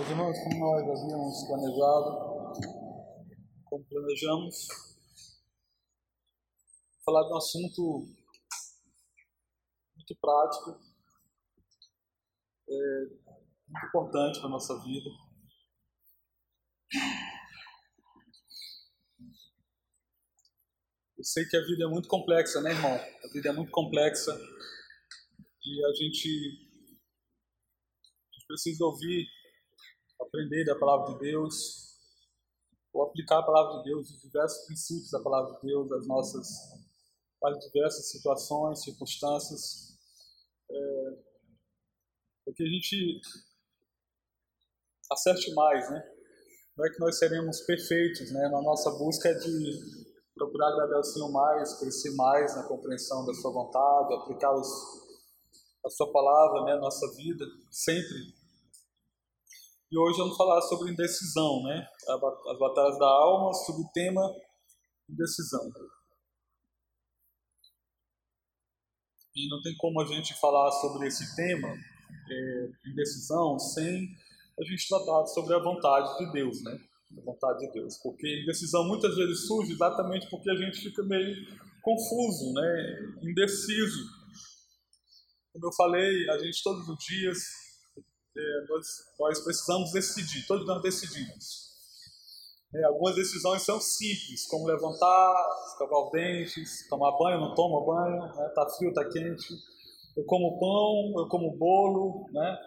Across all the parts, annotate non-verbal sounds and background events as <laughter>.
Meus irmãos, como nós havíamos planejado, como planejamos, falar de um assunto muito prático, é, muito importante para a nossa vida. Eu sei que a vida é muito complexa, né, irmão? A vida é muito complexa e a gente, a gente precisa ouvir aprender da palavra de Deus, ou aplicar a palavra de Deus, os diversos princípios da palavra de Deus, as nossas as diversas situações, circunstâncias, é, para que a gente acerte mais, né? Não é que nós seremos perfeitos, né? Na nossa busca de procurar agradar ao Senhor mais, crescer mais na compreensão da Sua vontade, aplicar os, a Sua palavra, né? Na nossa vida, sempre e hoje vamos falar sobre indecisão, né? As batalhas da alma, sobre o tema indecisão. E não tem como a gente falar sobre esse tema, é, indecisão, sem a gente tratar sobre a vontade de Deus, né? A vontade de Deus. Porque indecisão muitas vezes surge exatamente porque a gente fica meio confuso, né? Indeciso. Como eu falei, a gente todos os dias é, nós, nós, precisamos decidir, todos nós decidimos. É, algumas decisões são simples, como levantar, escovar os dentes, tomar banho, não toma banho, né? Tá frio, está quente. Eu como pão, eu como bolo, né?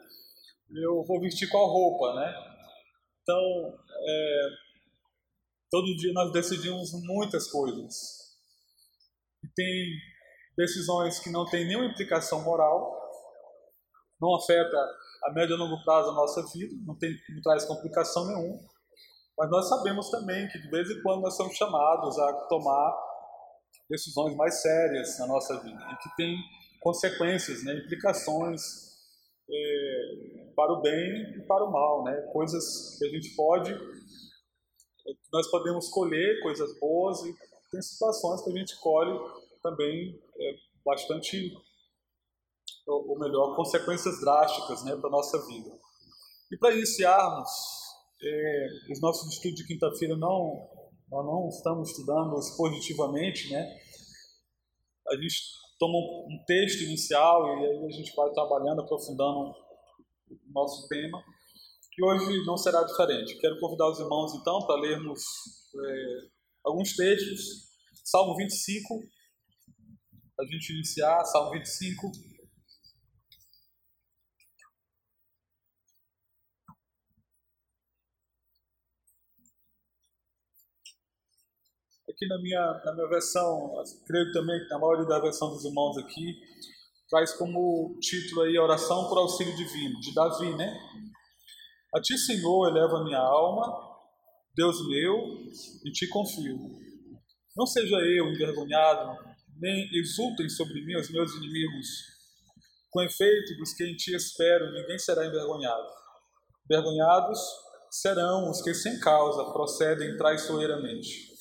eu vou vestir qual roupa. Né? Então, é, todo dia nós decidimos muitas coisas. E tem decisões que não têm nenhuma implicação moral, não afeta a médio e longo prazo da nossa vida, não, tem, não traz complicação nenhuma. Mas nós sabemos também que de vez em quando nós somos chamados a tomar decisões mais sérias na nossa vida e que tem consequências, né, implicações é, para o bem e para o mal, né, coisas que a gente pode, nós podemos colher coisas boas e tem situações que a gente colhe também é, bastante ou melhor, consequências drásticas né, para a nossa vida. E para iniciarmos, é, os nossos estudos de quinta-feira não, nós não estamos estudando positivamente, né? A gente toma um texto inicial e aí a gente vai trabalhando, aprofundando o nosso tema. E hoje não será diferente. Quero convidar os irmãos então para lermos é, alguns textos. Salmo 25, a gente iniciar, Salmo 25. Aqui na minha, na minha versão, creio também que na maioria da versão dos irmãos aqui, traz como título aí oração por auxílio divino, de Davi, né? A ti, Senhor, eleva minha alma, Deus meu, e te confio. Não seja eu envergonhado, nem exultem sobre mim os meus inimigos. Com efeito, dos que em ti espero, ninguém será envergonhado. Envergonhados serão os que sem causa procedem traiçoeiramente.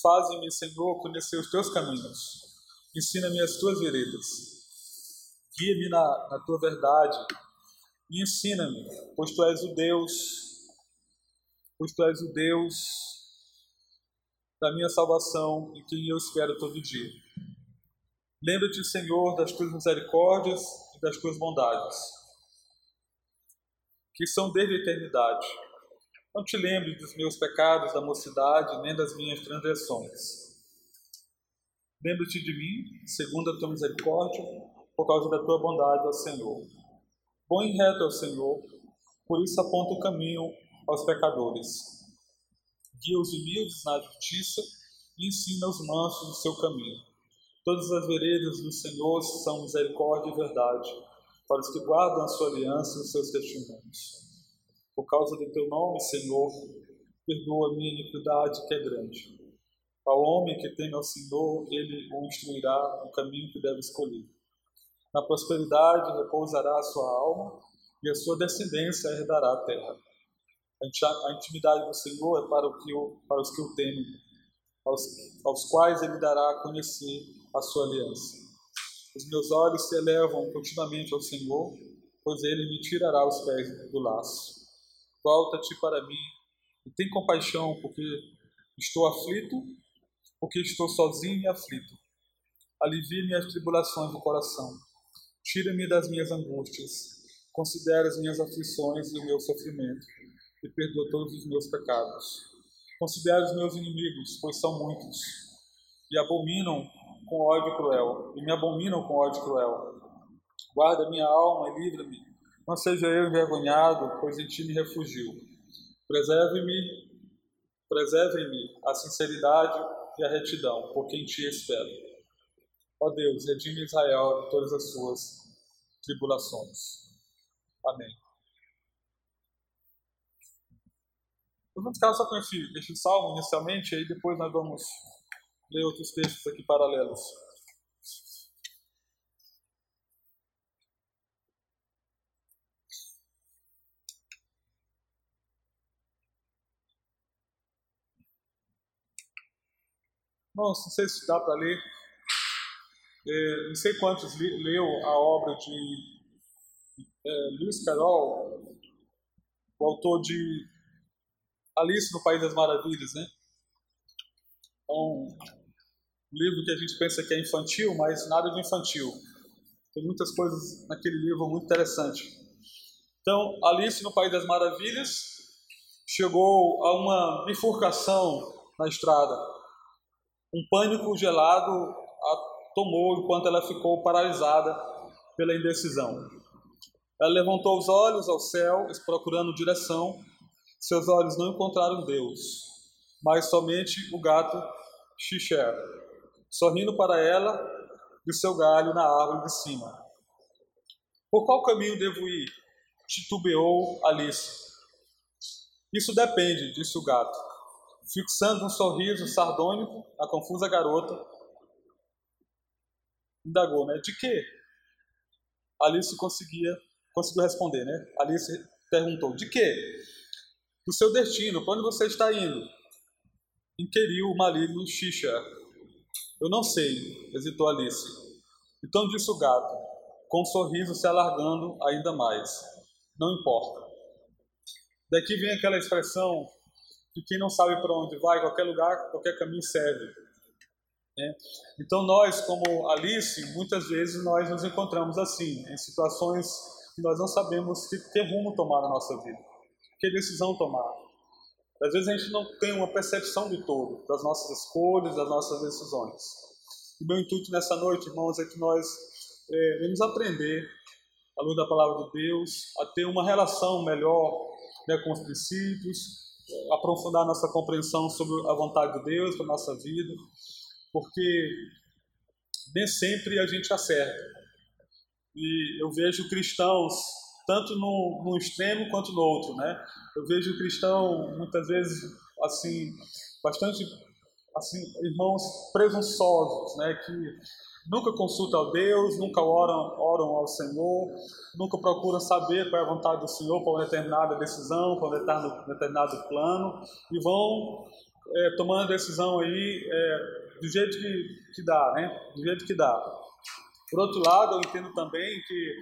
Faze-me, Senhor, conhecer os teus caminhos. Ensina-me as tuas veredas. Guia-me na, na tua verdade. E ensina-me, pois tu és o Deus, pois tu és o Deus da minha salvação e quem eu espero todo dia. Lembra-te, Senhor, das tuas misericórdias e das tuas bondades, que são desde a eternidade não te lembre dos meus pecados da mocidade, nem das minhas transgressões. Lembra-te de mim, segundo a tua misericórdia, por causa da tua bondade, ó Senhor. Bom e reto é o Senhor, por isso aponta o caminho aos pecadores. Guia os humildes na justiça e ensina os mansos o seu caminho. Todas as veredas do Senhor são misericórdia e verdade, para os que guardam a sua aliança e os seus testemunhos. Por causa do teu nome, Senhor, perdoa a minha iniquidade que é grande. Ao homem que teme ao Senhor, ele o instruirá no caminho que deve escolher. Na prosperidade repousará a sua alma e a sua descendência herdará a terra. A intimidade do Senhor é para, que para os que o temem, aos, aos quais ele dará a conhecer a sua aliança. Os meus olhos se elevam continuamente ao Senhor, pois ele me tirará os pés do laço volta-te para mim e tem compaixão, porque estou aflito, porque estou sozinho e aflito. Alivie-me as tribulações do coração. Tira-me das minhas angústias. Considera as minhas aflições e o meu sofrimento e perdoa todos os meus pecados. Considera os meus inimigos, pois são muitos, e abominam com ódio cruel, e me abominam com ódio cruel. Guarda minha alma e livra-me. Não seja eu envergonhado, pois em ti me refugio. Preserve-me, preserve-me a sinceridade e a retidão, porque em ti espero. Ó Deus, redime Israel de todas as suas tribulações. Amém. vamos ficar só com esse, esse salmo inicialmente, e aí depois nós vamos ler outros textos aqui paralelos. Irmãos, não sei se dá para ler. É, não sei quantos li, leu a obra de é, Luiz Carol, o autor de Alice no País das Maravilhas, né? É um livro que a gente pensa que é infantil, mas nada de infantil. Tem muitas coisas naquele livro muito interessantes. Então, Alice no País das Maravilhas chegou a uma bifurcação na estrada. Um pânico gelado a tomou enquanto ela ficou paralisada pela indecisão. Ela levantou os olhos ao céu, procurando direção, seus olhos não encontraram Deus, mas somente o gato Xixer, sorrindo para ela e seu galho na árvore de cima. Por qual caminho devo ir? Titubeou Alice. Isso depende, disse o gato, fixando um sorriso sardônico na confusa garota. Indagou, né? De quê? Alice conseguia, conseguiu responder, né? Alice perguntou: De quê? do seu destino, para onde você está indo? Inquiriu o maligno Xixa. Eu não sei, hesitou Alice. Então disse o gato, com um sorriso se alargando ainda mais. Não importa. Daqui vem aquela expressão que quem não sabe para onde vai, qualquer lugar, qualquer caminho serve. Né? Então nós, como Alice, muitas vezes nós nos encontramos assim, em situações que nós não sabemos que, que rumo tomar na nossa vida que decisão tomar. Às vezes a gente não tem uma percepção do todo das nossas escolhas, das nossas decisões. E meu intuito nessa noite, irmãos, é que nós é, vamos aprender, à luz da palavra de Deus, a ter uma relação melhor né, com os princípios, aprofundar nossa compreensão sobre a vontade de Deus para nossa vida, porque nem sempre a gente acerta. E eu vejo cristãos tanto no, no extremo quanto no outro, né? Eu vejo cristão muitas vezes assim bastante assim irmãos presunçosos, né? Que nunca consultam a Deus, nunca oram, oram ao Senhor, nunca procuram saber qual é a vontade do Senhor para uma determinada decisão, para um determinado, determinado plano, e vão é, tomando a decisão aí é, do jeito que, que dá, né? Do jeito que dá. Por outro lado, eu entendo também que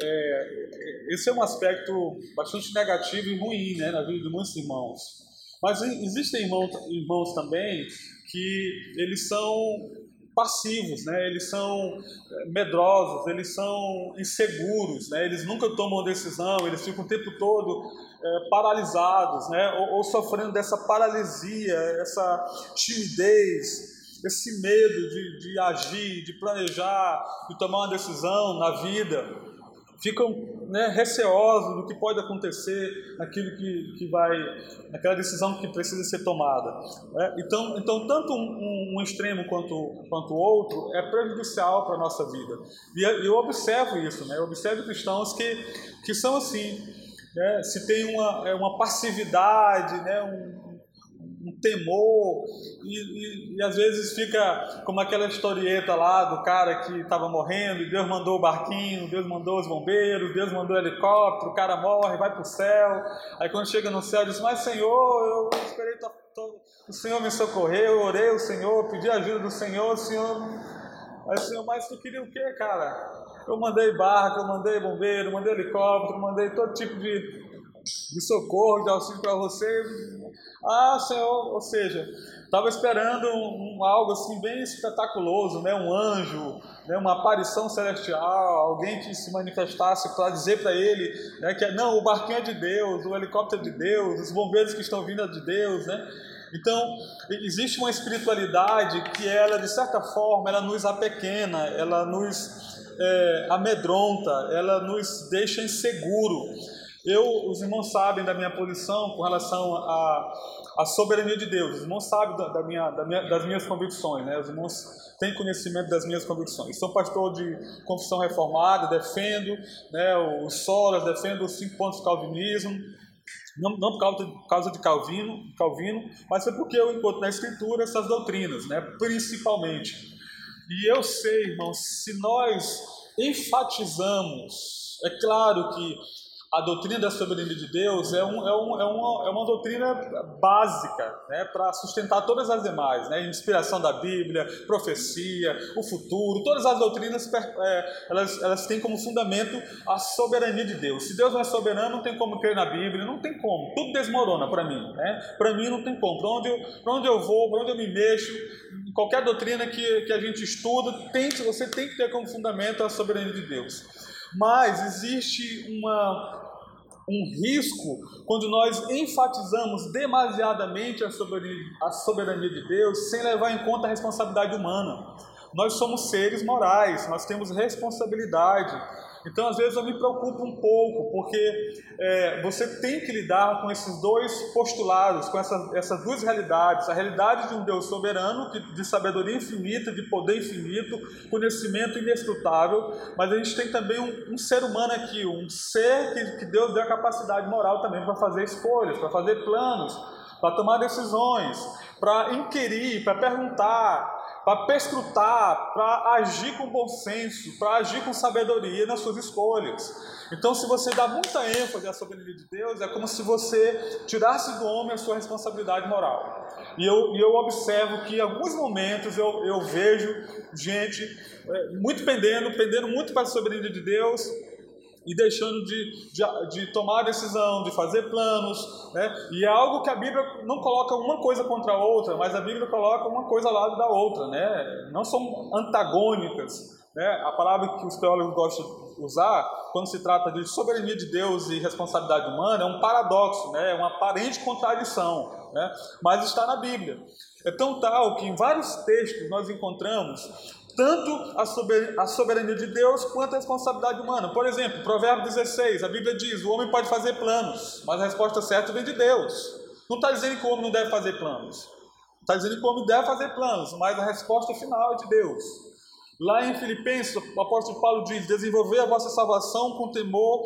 é, esse é um aspecto bastante negativo e ruim né, na vida de muitos irmãos. Mas existem irmãos, irmãos também que eles são passivos, né? eles são é, medrosos, eles são inseguros, né? eles nunca tomam decisão, eles ficam o tempo todo é, paralisados, né? ou, ou sofrendo dessa paralisia, essa timidez, esse medo de, de agir, de planejar, de tomar uma decisão na vida ficam né, receosos do que pode acontecer naquilo que, que vai, naquela decisão que precisa ser tomada. Né? Então, então tanto um, um, extremo quanto quanto outro é prejudicial para a nossa vida. E eu observo isso, né? Eu observo cristãos que que são assim, né? Se tem uma é uma passividade, né? Um temor, e, e, e, às vezes fica como aquela historieta lá do cara que estava morrendo, e Deus mandou o barquinho, Deus mandou os bombeiros, Deus mandou o helicóptero, o cara morre, vai para o céu, aí quando chega no céu diz, mas Senhor, eu esperei, tô, tô, o Senhor me socorreu, eu orei o Senhor, pedi ajuda do Senhor, o Senhor... Aí Senhor, mas tu queria o quê, cara? Eu mandei barco, eu mandei bombeiro, mandei helicóptero, mandei todo tipo de de socorro, de auxílio para você. Ah, Senhor, ou seja, estava esperando um, um, algo assim bem espetaculoso, né? um anjo, né? uma aparição celestial, alguém que se manifestasse para dizer para ele né? que não, o barquinho é de Deus, o helicóptero é de Deus, os bombeiros que estão vindo é de Deus, né? Então, existe uma espiritualidade que ela, de certa forma, ela nos apequena, ela nos é, amedronta, ela nos deixa inseguro. Eu, os irmãos sabem da minha posição com relação à, à soberania de Deus. Os irmãos sabem da, da, minha, da minha, das minhas convicções, né? Os irmãos têm conhecimento das minhas convicções. Sou pastor de confissão reformada, defendo né, os solas, defendo os cinco pontos do calvinismo. Não, não por, causa, por causa de Calvino, Calvino, mas é porque eu encontro na Escritura essas doutrinas, né, principalmente. E eu sei, irmãos, se nós enfatizamos, é claro que a doutrina da soberania de Deus é, um, é, um, é, uma, é uma doutrina básica né, para sustentar todas as demais, né, inspiração da Bíblia, profecia, o futuro, todas as doutrinas é, elas, elas têm como fundamento a soberania de Deus. Se Deus não é soberano, não tem como crer na Bíblia, não tem como, tudo desmorona para mim. Né? Para mim não tem como, para onde, eu, onde eu vou, para onde eu me mexo, qualquer doutrina que, que a gente estuda, tem, você tem que ter como fundamento a soberania de Deus. Mas existe uma, um risco quando nós enfatizamos demasiadamente a soberania, a soberania de Deus sem levar em conta a responsabilidade humana. Nós somos seres morais, nós temos responsabilidade. Então, às vezes, eu me preocupo um pouco, porque é, você tem que lidar com esses dois postulados, com essa, essas duas realidades: a realidade de um Deus soberano, de sabedoria infinita, de poder infinito, conhecimento inescrutável, mas a gente tem também um, um ser humano aqui, um ser que, que Deus deu a capacidade moral também para fazer escolhas, para fazer planos, para tomar decisões, para inquirir, para perguntar, para perscrutar, para agir com bom senso, para agir com sabedoria nas suas escolhas. Então, se você dá muita ênfase à soberania de Deus, é como se você tirasse do homem a sua responsabilidade moral. E eu, e eu observo que em alguns momentos eu, eu vejo gente é, muito pendendo, pendendo muito para a soberania de Deus, e deixando de, de, de, tomar decisão, de fazer planos, né? E é algo que a Bíblia não coloca uma coisa contra a outra, mas a Bíblia coloca uma coisa ao lado da outra, né? Não são antagônicas, né? A palavra que os teólogos gostam de usar quando se trata de soberania de Deus e responsabilidade humana é um paradoxo, né? É uma aparente contradição, né? Mas está na Bíblia. É tão tal que em vários textos nós encontramos tanto a soberania de Deus quanto a responsabilidade humana. Por exemplo, Provérbio 16, a Bíblia diz: o homem pode fazer planos, mas a resposta certa vem de Deus. Não está dizendo que o homem não deve fazer planos. Está dizendo que o homem deve fazer planos, mas a resposta final é de Deus. Lá em Filipenses, o apóstolo Paulo diz: desenvolver a vossa salvação com temor,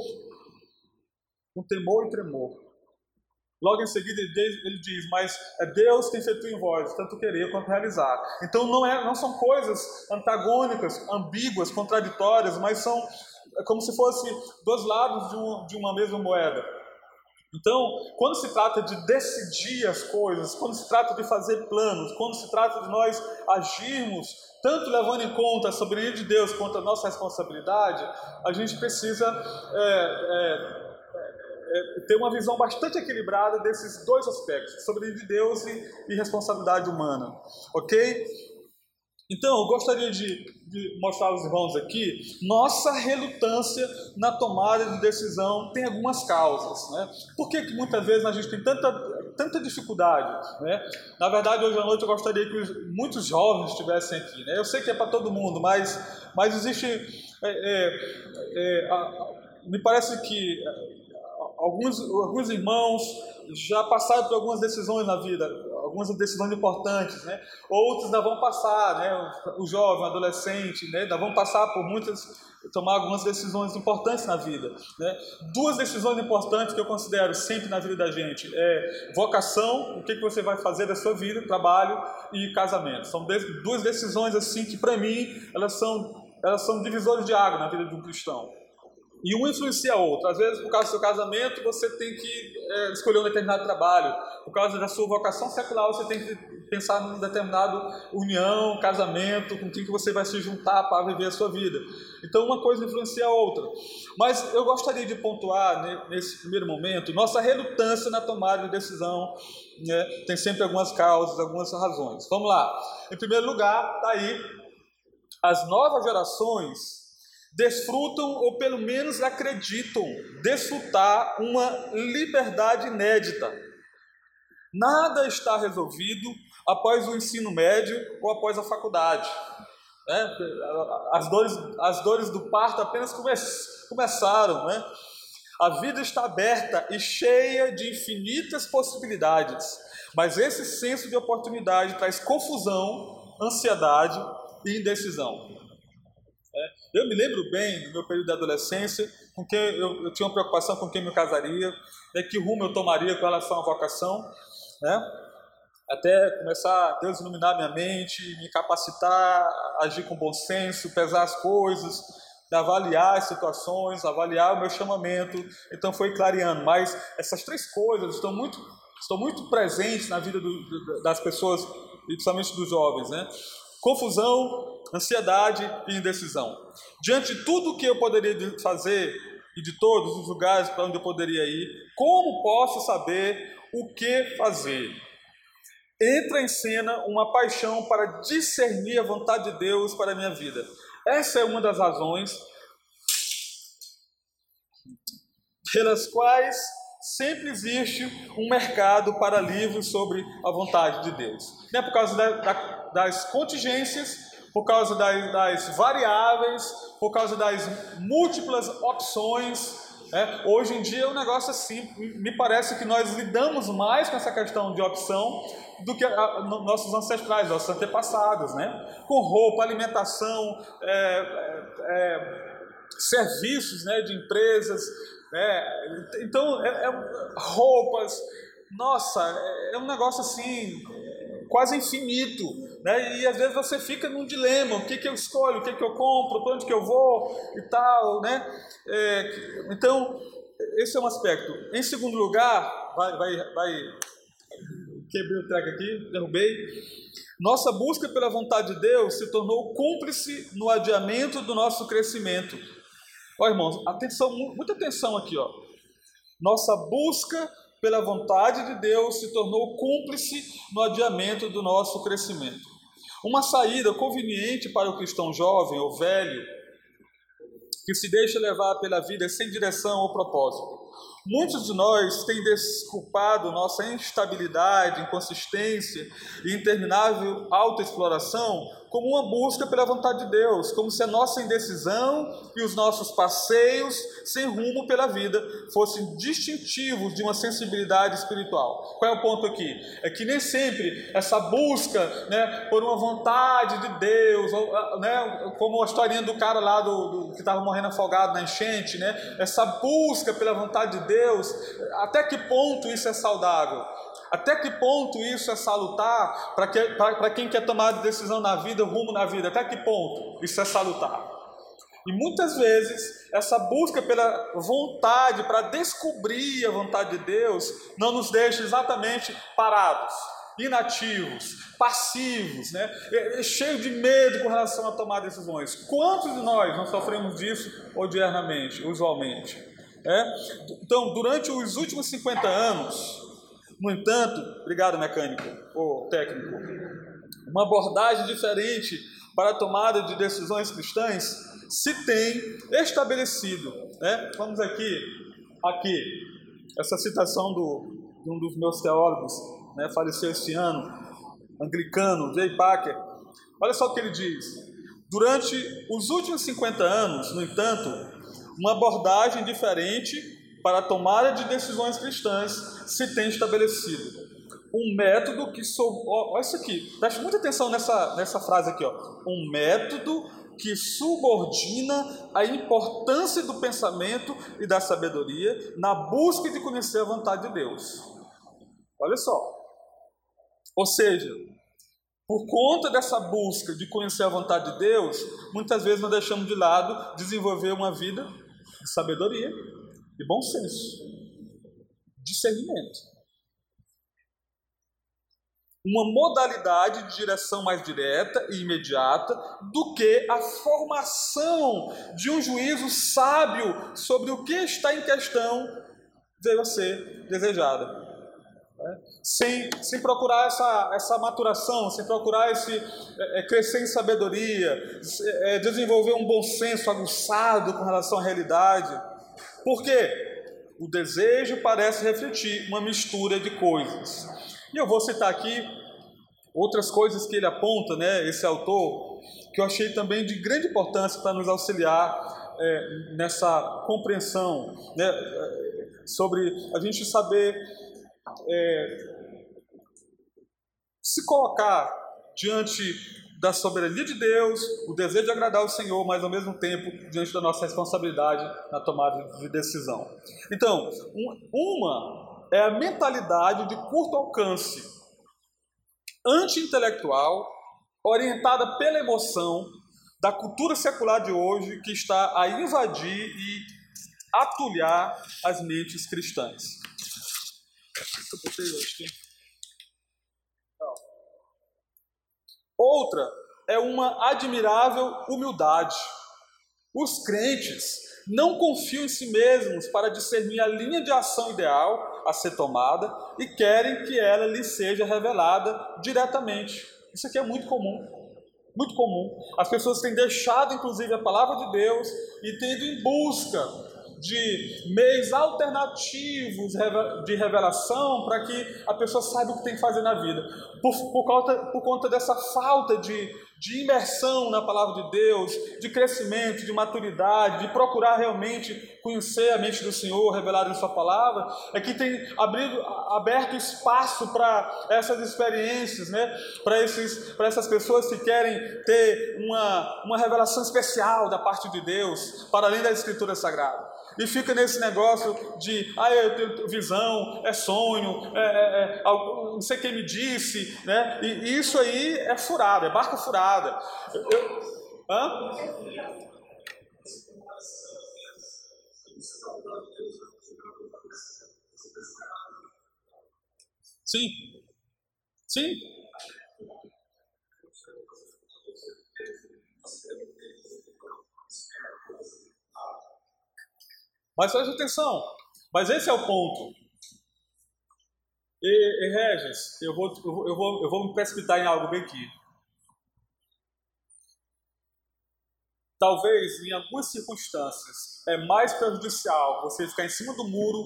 com temor e tremor. Logo em seguida ele diz, mas é Deus quem efetua em vós, tanto querer quanto realizar. Então não, é, não são coisas antagônicas, ambíguas, contraditórias, mas são é como se fossem dois lados de, um, de uma mesma moeda. Então, quando se trata de decidir as coisas, quando se trata de fazer planos, quando se trata de nós agirmos, tanto levando em conta a soberania de Deus quanto a nossa responsabilidade, a gente precisa é, é, é, ter uma visão bastante equilibrada desses dois aspectos, soberania de Deus e, e responsabilidade humana. Ok? Então, eu gostaria de, de, mostrar aos irmãos aqui, nossa relutância na tomada de decisão tem algumas causas. Né? Por que, que muitas vezes a gente tem tanta, tanta dificuldade? Né? Na verdade, hoje à noite eu gostaria que os, muitos jovens estivessem aqui. Né? Eu sei que é para todo mundo, mas, mas existe. É, é, é, a, me parece que alguns, alguns irmãos já passaram por algumas decisões na vida, algumas decisões importantes, né? Outros ainda vão passar, né? O jovem, o adolescente, né? Ainda vão passar por muitas, tomar algumas decisões importantes na vida, né? Duas decisões importantes que eu considero sempre na vida da gente é vocação, o que, que você vai fazer da sua vida, trabalho e casamento. São duas decisões assim que para mim elas são elas são divisores de água na vida de um cristão. E um influencia o outro. Às vezes, por causa do seu casamento, você tem que é, escolher um determinado trabalho. Por causa da sua vocação secular, você tem que pensar num determinado união, casamento, com quem que você vai se juntar para viver a sua vida. Então uma coisa influencia a outra. Mas eu gostaria de pontuar nesse primeiro momento nossa relutância na tomada de decisão. Né? Tem sempre algumas causas, algumas razões. Vamos lá. Em primeiro lugar, está aí as novas gerações desfrutam ou pelo menos acreditam desfrutar uma liberdade inédita. Nada está resolvido após o ensino médio ou após a faculdade. Né? As, dores, as dores do parto apenas come, começaram. Né? A vida está aberta e cheia de infinitas possibilidades, mas esse senso de oportunidade traz confusão, ansiedade e indecisão. Eu me lembro bem do meu período de adolescência, com que eu, eu tinha uma preocupação com quem me casaria, né, que rumo eu tomaria com relação à vocação, né? até começar Deus iluminar minha mente, me capacitar, agir com bom senso, pesar as coisas, avaliar as situações, avaliar o meu chamamento. Então foi clareando. Mas essas três coisas estão muito, estão muito presentes na vida do, das pessoas, e principalmente dos jovens, né? Confusão, ansiedade e indecisão. Diante de tudo que eu poderia fazer e de todos os lugares para onde eu poderia ir, como posso saber o que fazer? Entra em cena uma paixão para discernir a vontade de Deus para a minha vida. Essa é uma das razões pelas quais sempre existe um mercado para livros sobre a vontade de Deus. Não é por causa da, da das contingências, por causa das, das variáveis, por causa das múltiplas opções. É, hoje em dia o é um negócio assim, me parece que nós lidamos mais com essa questão de opção do que a, a, nossos ancestrais, nossos antepassados, né? Com roupa, alimentação, é, é, é serviços né, de empresas, né? então é, é roupas, nossa, é um negócio assim quase infinito. Né? E às vezes você fica num dilema: o que, que eu escolho, o que, que eu compro, para onde que eu vou e tal. Né? É, então, esse é um aspecto. Em segundo lugar, vai, vai, vai quebrei o treco aqui, derrubei. Nossa busca pela vontade de Deus se tornou cúmplice no adiamento do nosso crescimento. Ó, irmãos, atenção, muita atenção aqui, ó. Nossa busca pela vontade de Deus, se tornou cúmplice no adiamento do nosso crescimento. Uma saída conveniente para o cristão jovem ou velho, que se deixa levar pela vida sem direção ou propósito. Muitos de nós têm desculpado nossa instabilidade, inconsistência e interminável autoexploração como uma busca pela vontade de Deus, como se a nossa indecisão e os nossos passeios sem rumo pela vida fossem distintivos de uma sensibilidade espiritual. Qual é o ponto aqui? É que nem sempre essa busca né, por uma vontade de Deus, ou, ah, né, como a historinha do cara lá do, do que estava morrendo afogado na enchente, né, essa busca pela vontade de Deus, até que ponto isso é saudável? Até que ponto isso é salutar para que, quem quer tomar decisão na vida, rumo na vida? Até que ponto isso é salutar? E muitas vezes essa busca pela vontade, para descobrir a vontade de Deus, não nos deixa exatamente parados, inativos, passivos, né? cheio de medo com relação a tomar decisões. Quantos de nós não sofremos disso odiernamente, usualmente? É? Então, durante os últimos 50 anos, no entanto, obrigado mecânico ou técnico, uma abordagem diferente para a tomada de decisões cristãs se tem estabelecido. Né? Vamos aqui, aqui, essa citação do, de um dos meus teólogos, né, faleceu este ano, anglicano, Jay Packer. Olha só o que ele diz. Durante os últimos 50 anos, no entanto, uma abordagem diferente para a tomada de decisões cristãs se tem estabelecido. Um método que sou, olha isso aqui, preste muita atenção nessa, nessa frase aqui, ó. Um método que subordina a importância do pensamento e da sabedoria na busca de conhecer a vontade de Deus. Olha só. Ou seja, por conta dessa busca de conhecer a vontade de Deus, muitas vezes nós deixamos de lado desenvolver uma vida de sabedoria, de bom senso, discernimento. uma modalidade de direção mais direta e imediata do que a formação de um juízo sábio sobre o que está em questão a ser desejada. Né? Sem, sem procurar essa, essa maturação, sem procurar esse é, é crescer em sabedoria, é, desenvolver um bom senso aguçado com relação à realidade. Por quê? O desejo parece refletir uma mistura de coisas. E eu vou citar aqui outras coisas que ele aponta, né, esse autor, que eu achei também de grande importância para nos auxiliar é, nessa compreensão, né, é, sobre a gente saber é, se colocar diante da soberania de Deus, o desejo de agradar o Senhor, mas ao mesmo tempo diante da nossa responsabilidade na tomada de decisão. Então, uma é a mentalidade de curto alcance, anti-intelectual, orientada pela emoção da cultura secular de hoje que está a invadir e atulhar as mentes cristãs. Eu botei hoje Outra é uma admirável humildade. Os crentes não confiam em si mesmos para discernir a linha de ação ideal a ser tomada e querem que ela lhes seja revelada diretamente. Isso aqui é muito comum. Muito comum. As pessoas têm deixado, inclusive, a palavra de Deus e tendo em busca de meios alternativos de revelação para que a pessoa saiba o que tem que fazer na vida. Por, por, conta, por conta dessa falta de, de imersão na palavra de Deus, de crescimento, de maturidade, de procurar realmente conhecer a mente do Senhor revelada em Sua palavra, é que tem abrido, aberto espaço para essas experiências, né? para, essas pessoas que querem ter uma, uma revelação especial da parte de Deus, para além da Escritura Sagrada e fica nesse negócio de, ah, eu tenho visão, é sonho, é, é, é, não sei quem me disse, né? E isso aí é furado, é barca furada. Eu, eu, hã? Sim, sim, Mas preste atenção, mas esse é o ponto. E, e Regis, eu vou, eu, vou, eu, vou, me precipitar em algo bem aqui. Talvez, em algumas circunstâncias, é mais prejudicial você ficar em cima do muro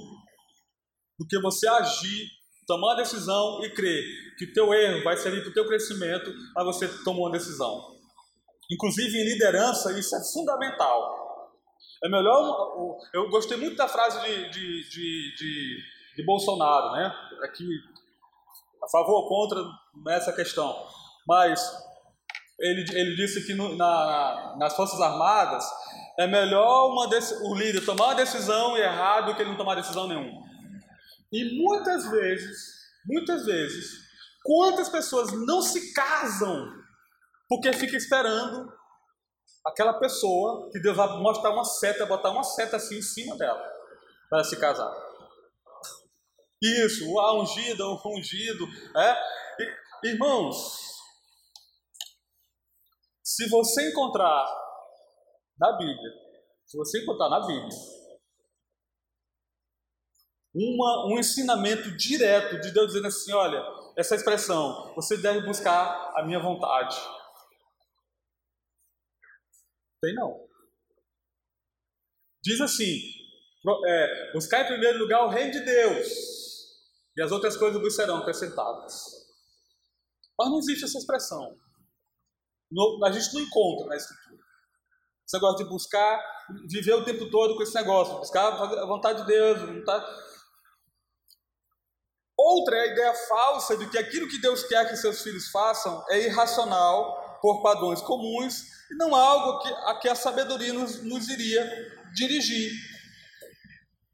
do que você agir, tomar uma decisão e crer que teu erro vai servir para o teu crescimento, mas você tomou uma decisão. Inclusive, em liderança, isso é fundamental. É melhor. Eu gostei muito da frase de, de, de, de, de Bolsonaro, né? Aqui, a favor ou contra nessa questão. Mas ele, ele disse que no, na, nas Forças Armadas é melhor uma o líder tomar uma decisão errada do que ele não tomar decisão nenhuma. E muitas vezes, muitas vezes, quantas pessoas não se casam porque fica esperando aquela pessoa que Deus vai mostrar uma seta, botar uma seta assim em cima dela para se casar. Isso, o ungido, o ungido. É? Irmãos, se você encontrar na Bíblia, se você encontrar na Bíblia, uma, um ensinamento direto de Deus dizendo assim: olha, essa expressão, você deve buscar a minha vontade. Tem não. Diz assim: é, buscar em primeiro lugar o reino de Deus, e as outras coisas vos serão acrescentadas. Mas não existe essa expressão. No, a gente não encontra na Escritura. Você gosta de buscar, viver o tempo todo com esse negócio, buscar a vontade de Deus. Vontade... Outra é a ideia falsa de que aquilo que Deus quer que seus filhos façam é irracional por padrões comuns e não algo que, a que a sabedoria nos, nos iria dirigir.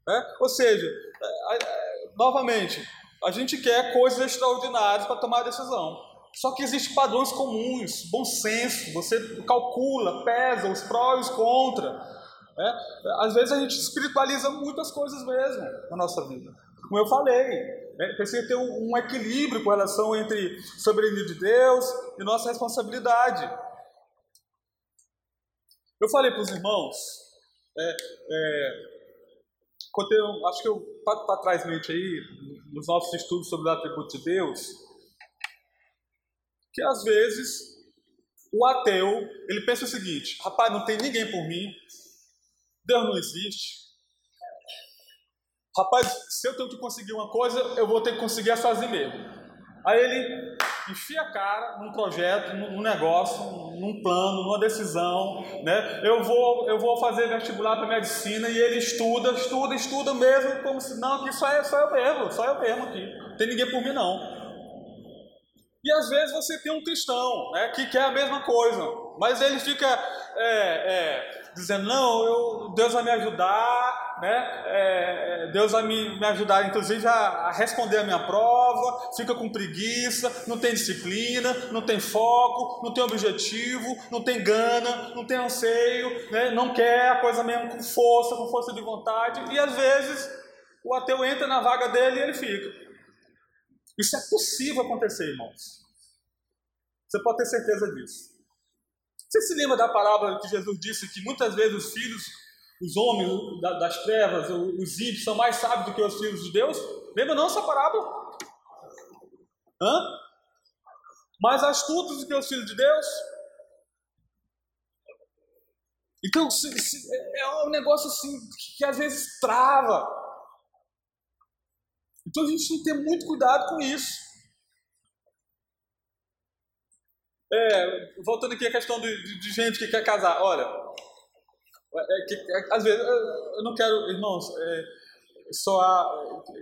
É? Ou seja, é, é, novamente, a gente quer coisas extraordinárias para tomar decisão. Só que existem padrões comuns, bom senso, você calcula, pesa os prós e os contras. É? Às vezes a gente espiritualiza muitas coisas mesmo na nossa vida. Como eu falei, É, precisa ter um, um, equilíbrio com relação entre soberania de Deus e nossa responsabilidade. Eu falei para os irmãos, é, é, eu, acho que eu para trás mente aí, nos nossos estudos sobre o atributo de Deus, que às vezes o ateu, ele pensa o seguinte, rapaz, não tem ninguém por mim, Deus não existe. Rapaz, se eu tenho que conseguir uma coisa, eu vou ter que conseguir sozinho mesmo. Aí ele enfia a cara num projeto, num negócio, num plano, numa decisão, né? Eu vou, eu vou fazer vestibular para medicina e ele estuda, estuda, estuda mesmo, como se não, que só é só eu mesmo, só eu mesmo aqui. Não tem ninguém por mim não. E às vezes você tem um cristão, né, que quer a mesma coisa, mas ele fica é, é, dizendo não, eu, Deus vai me ajudar, né? É, é, Deus vai me, me ajudar, inclusive, a, a, responder a minha prova, fica com preguiça, não tem disciplina, não tem foco, não tem objetivo, não tem gana, não tem anseio, né? não quer a coisa mesmo com força, com força de vontade, e às vezes o ateu entra na vaga dele e ele fica. Isso é possível acontecer, irmãos. Você pode ter certeza disso. Você se lembra da parábola que Jesus disse que muitas vezes os filhos os homens das trevas, os ímpios, são mais sábios do que os filhos de Deus? Lembra não essa parábola? Hã? Mais astutos do que os filhos de Deus? Então, se, se, é um negócio assim que às vezes trava. Então a gente tem que ter muito cuidado com isso. É, voltando aqui à questão de, de, de gente que quer casar. Olha, é, que, é, às vezes, eu não quero, irmãos, é, soar,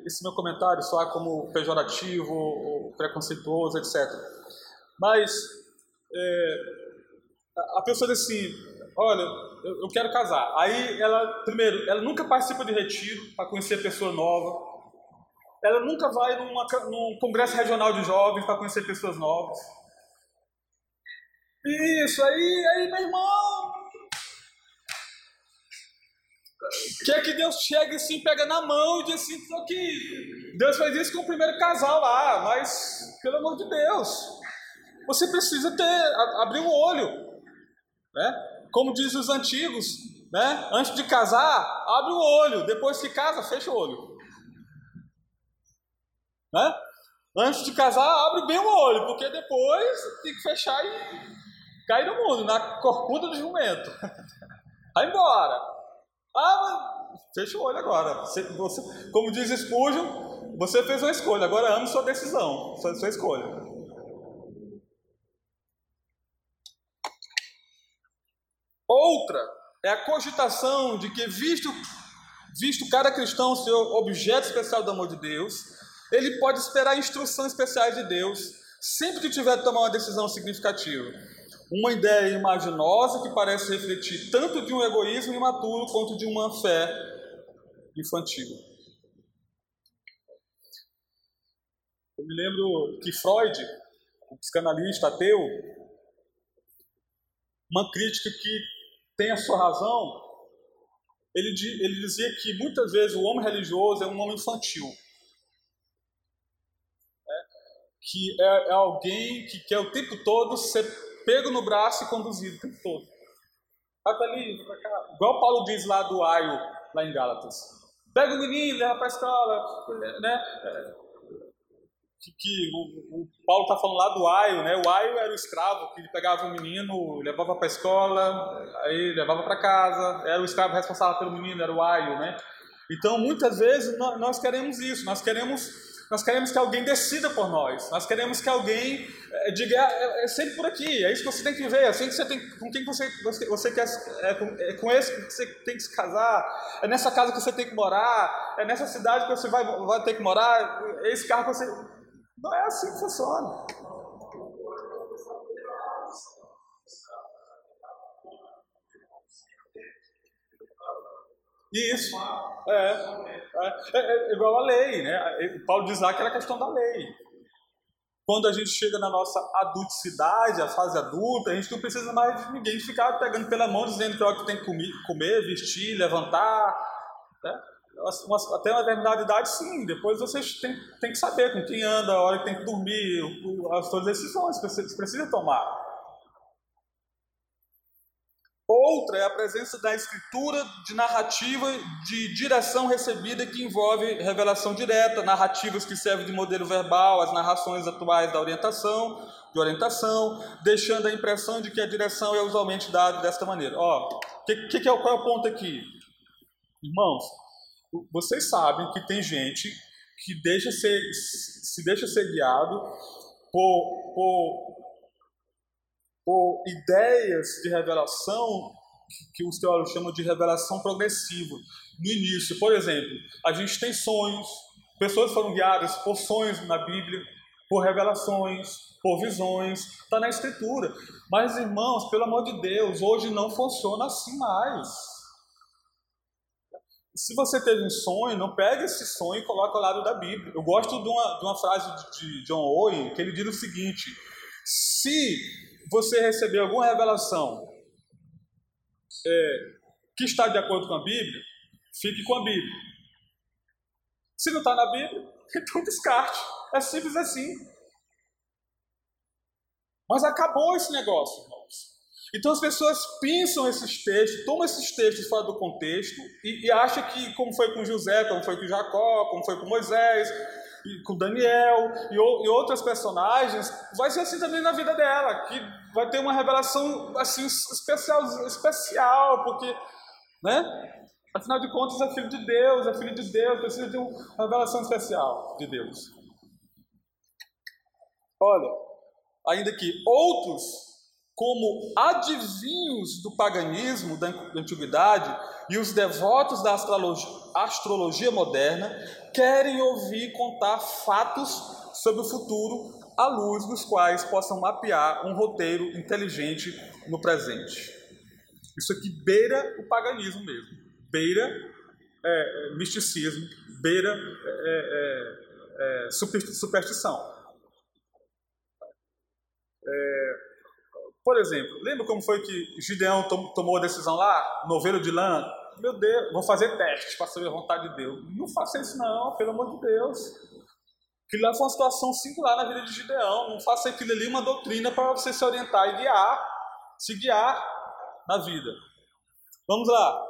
esse meu comentário soar como pejorativo, preconceituoso, etc. Mas é, a pessoa diz assim, olha, eu, eu, quero casar. Aí ela, primeiro, ela nunca participa de retiro para conhecer pessoa nova. Ela nunca vai numa, num congresso regional de jovens para conhecer pessoas novas. Isso, aí, aí, meu irmão, Quer que Deus chegue assim, pega na mão e diz assim, só que Deus faz isso com o primeiro casal lá, mas pelo amor de Deus, você precisa ter, abrir o olho, né? Como diz os antigos, né? Antes de casar, abre o olho, depois que casa, fecha o olho. Né? Antes de casar, abre bem o olho, porque depois tem que fechar e cair no mundo, na corcunda do jumento. <laughs> Vai embora. Ah, mas fecha o olho agora. Você, você, como diz Spurgeon, você fez uma escolha, agora ame sua decisão, sua, sua escolha. Outra é a cogitação de que, visto, visto cada cristão ser objeto especial do amor de Deus, ele pode esperar instruções especiais de Deus sempre que tiver de tomar uma decisão significativa. Uma ideia imaginosa que parece refletir tanto de um egoísmo imaturo quanto de uma fé infantil. Eu me lembro que Freud, o psicanalista ateu, uma crítica que tem a sua razão, ele, ele dizia que muitas vezes o homem religioso é um homem infantil. É, que é, é alguém que quer o tempo todo ser pego no braço e conduzido o tempo todo. Pra ali, pra cá. Igual Paulo diz lá do Aio, lá em Gálatas. Pega o menino, leva para a escola, né? Que, que o, o, Paulo está falando lá do Aio, né? O Aio era o escravo que pegava o menino, levava para a escola, aí levava para casa, era o escravo responsável pelo menino, era o Aio, né? Então, muitas vezes nós queremos isso, nós queremos nós queremos que alguém decida por nós. Nós queremos que alguém é, diga, é, é, sempre por aqui, é isso que você tem que viver, é assim que você tem, com quem você, você, você quer, é com, é com esse que você tem que se casar, é nessa casa que você tem que morar, é nessa cidade que você vai, vai ter que morar, é esse carro que você. Não é assim que funciona. Isso. É, é, é, igual a lei, né? Paulo diz lá que era questão da lei. Quando a gente chega na nossa adulticidade, a fase adulta, a gente não precisa mais de ninguém ficar pegando pela mão dizendo que é o que tem que comer, vestir, levantar. Né? até uma determinada idade, sim. Depois vocês têm, têm que saber com quem anda, a hora que tem que dormir, as suas decisões que vocês precisam tomar. Outra é a presença da escritura de narrativa de direção recebida que envolve revelação direta, narrativas que servem de modelo verbal, as narrações atuais da orientação, de orientação, deixando a impressão de que a direção é usualmente dada desta maneira. Ó, que, que, que é, qual é o ponto aqui? Irmãos, vocês sabem que tem gente que deixa ser, se deixa ser guiado por, por por ideias de revelação que os teólogos chamam de revelação progressiva. No início, por exemplo, a gente tem sonhos, pessoas foram guiadas por sonhos na Bíblia, por revelações, por visões, está na Escritura. Mas, irmãos, pelo amor de Deus, hoje não funciona assim mais. Se você teve um sonho, não pega esse sonho e coloca ao lado da Bíblia. Eu gosto de uma, de uma frase de John Owen, que ele diz o seguinte: se você receber alguma revelação é, que está de acordo com a Bíblia, fique com a Bíblia. Se não está na Bíblia, <laughs> então descarte. É simples assim. Mas acabou esse negócio, irmãos. Então as pessoas pensam esses textos, tomam esses textos fora do contexto e, e acham que, como foi com José, como foi com Jacó, como foi com Moisés, com Daniel e, e, outras personagens, vai ser assim também na vida dela, que vai ter uma revelação assim especial, especial, porque, né? Afinal de contas, é filho de Deus, é filho de Deus, precisa de uma revelação especial de Deus. Olha, ainda que outros, como adivinhos do paganismo da antiguidade e os devotos da astrologia, astrologia moderna, querem ouvir contar fatos sobre o futuro à luz dos quais possam mapear um roteiro inteligente no presente. Isso aqui beira o paganismo mesmo, beira é, é misticismo, beira é, é, é superstição. É, por exemplo, lembra como foi que Gideão tomou a decisão lá, novelo de lã, meu Deus, vou fazer testes para saber a vontade de Deus. Não faça isso não, pelo amor de Deus. Que lá foi uma situação singular na vida de Gideão. Não faça aquilo ali uma doutrina para você se orientar e guiar, se guiar na vida. Vamos lá.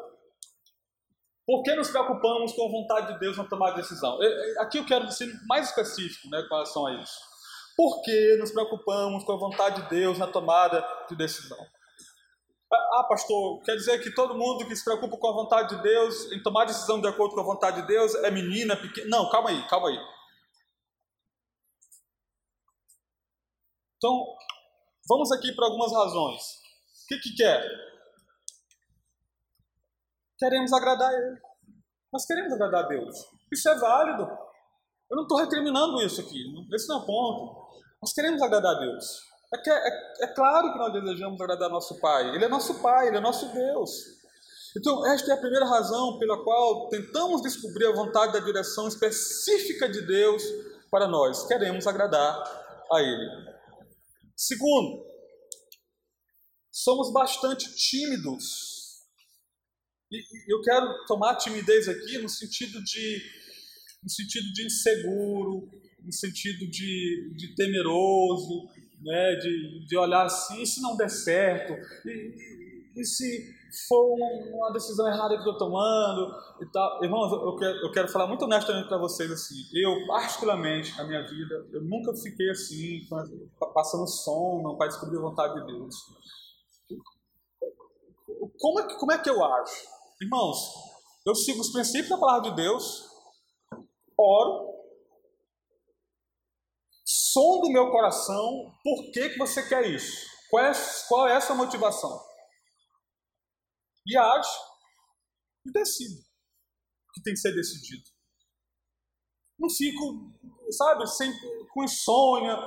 Por que nos preocupamos com a vontade de Deus na tomada de decisão? Aqui eu quero ser mais específico né, com relação a isso. Por que nos preocupamos com a vontade de Deus na tomada de decisão? Ah, pastor, quer dizer que todo mundo que se preocupa com a vontade de Deus, em tomar decisão de acordo com a vontade de Deus, é menina, pequena. Não, calma aí, calma aí. Então, vamos aqui para algumas razões. O que, que quer? Queremos agradar a Ele. Nós queremos agradar a Deus. Isso é válido. Eu não estou recriminando isso aqui. Esse não é o ponto. Nós queremos agradar a Deus. É, que, é, é claro que nós desejamos agradar nosso Pai. Ele é nosso Pai, Ele é nosso Deus. Então, esta é a primeira razão pela qual tentamos descobrir a vontade da direção específica de Deus para nós. Queremos agradar a Ele. Segundo, somos bastante tímidos. E eu quero tomar timidez aqui no sentido de, no sentido de inseguro, no sentido de, de temeroso, né, de, de olhar assim, e se não der certo, e, e, e se for uma decisão errada que estou tomando e tal. Irmãos, eu quero, eu quero falar muito honestamente para vocês assim, eu particularmente na minha vida, eu nunca fiquei assim, passando sono para descobrir a vontade de Deus. Como é, que, como é que eu acho? Irmãos, eu sigo os princípios da palavra de Deus, oro, som do meu coração, por que, que você quer isso? Qual é, qual é motivação? E age e decide o que tem que ser decidido. Não fico, sabe, sem, com insônia.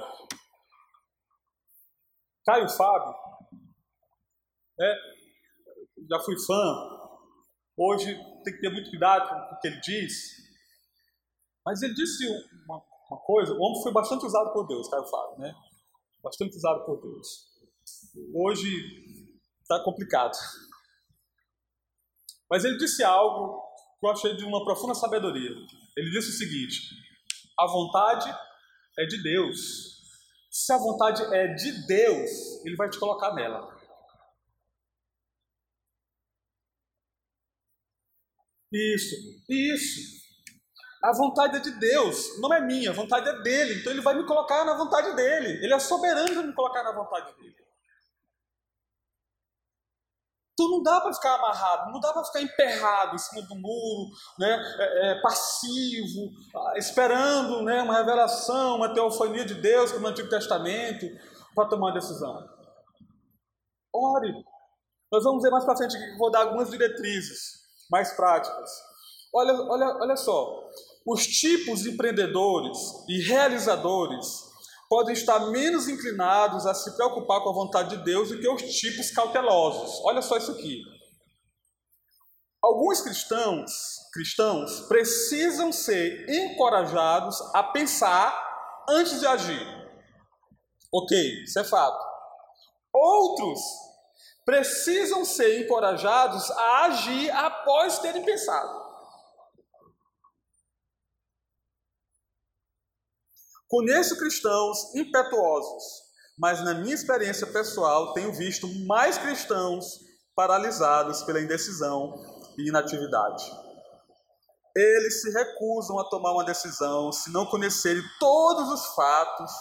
Caio Fábio, é, já fui fã. Hoje tem que ter muito cuidado com o que ele diz. Mas ele disse uma, uma coisa, o homem foi bastante usado por Deus, Caio Fábio, né? Bastante usado por Deus. Hoje está complicado. Mas ele disse algo que eu achei de uma profunda sabedoria. Ele disse o seguinte: a vontade é de Deus. Se a vontade é de Deus, Ele vai te colocar nela. Isso, isso. A vontade é de Deus, não é minha, a vontade é dele. Então ele vai me colocar na vontade dele. Ele é soberano para me colocar na vontade dele. Então não dá para ficar amarrado, não dá para ficar emperrado em cima do muro, né, é, é, passivo, esperando né, uma revelação, uma teofania de Deus, como no Antigo Testamento, para tomar uma decisão. Ore. Nós vamos ver mais para frente que vou dar algumas diretrizes mais práticas. Olha, olha, olha só, os tipos de empreendedores e realizadores podem estar menos inclinados a se preocupar com a vontade de Deus do que os tipos cautelosos. Olha só isso aqui. Alguns cristãos, cristãos precisam ser encorajados a pensar antes de agir. OK, isso é fato. Outros precisam ser encorajados a agir após terem pensado. Conheço cristãos impetuosos, mas na minha experiência pessoal tenho visto mais cristãos paralisados pela indecisão e inatividade. Eles se recusam a tomar uma decisão se não conhecerem todos os fatos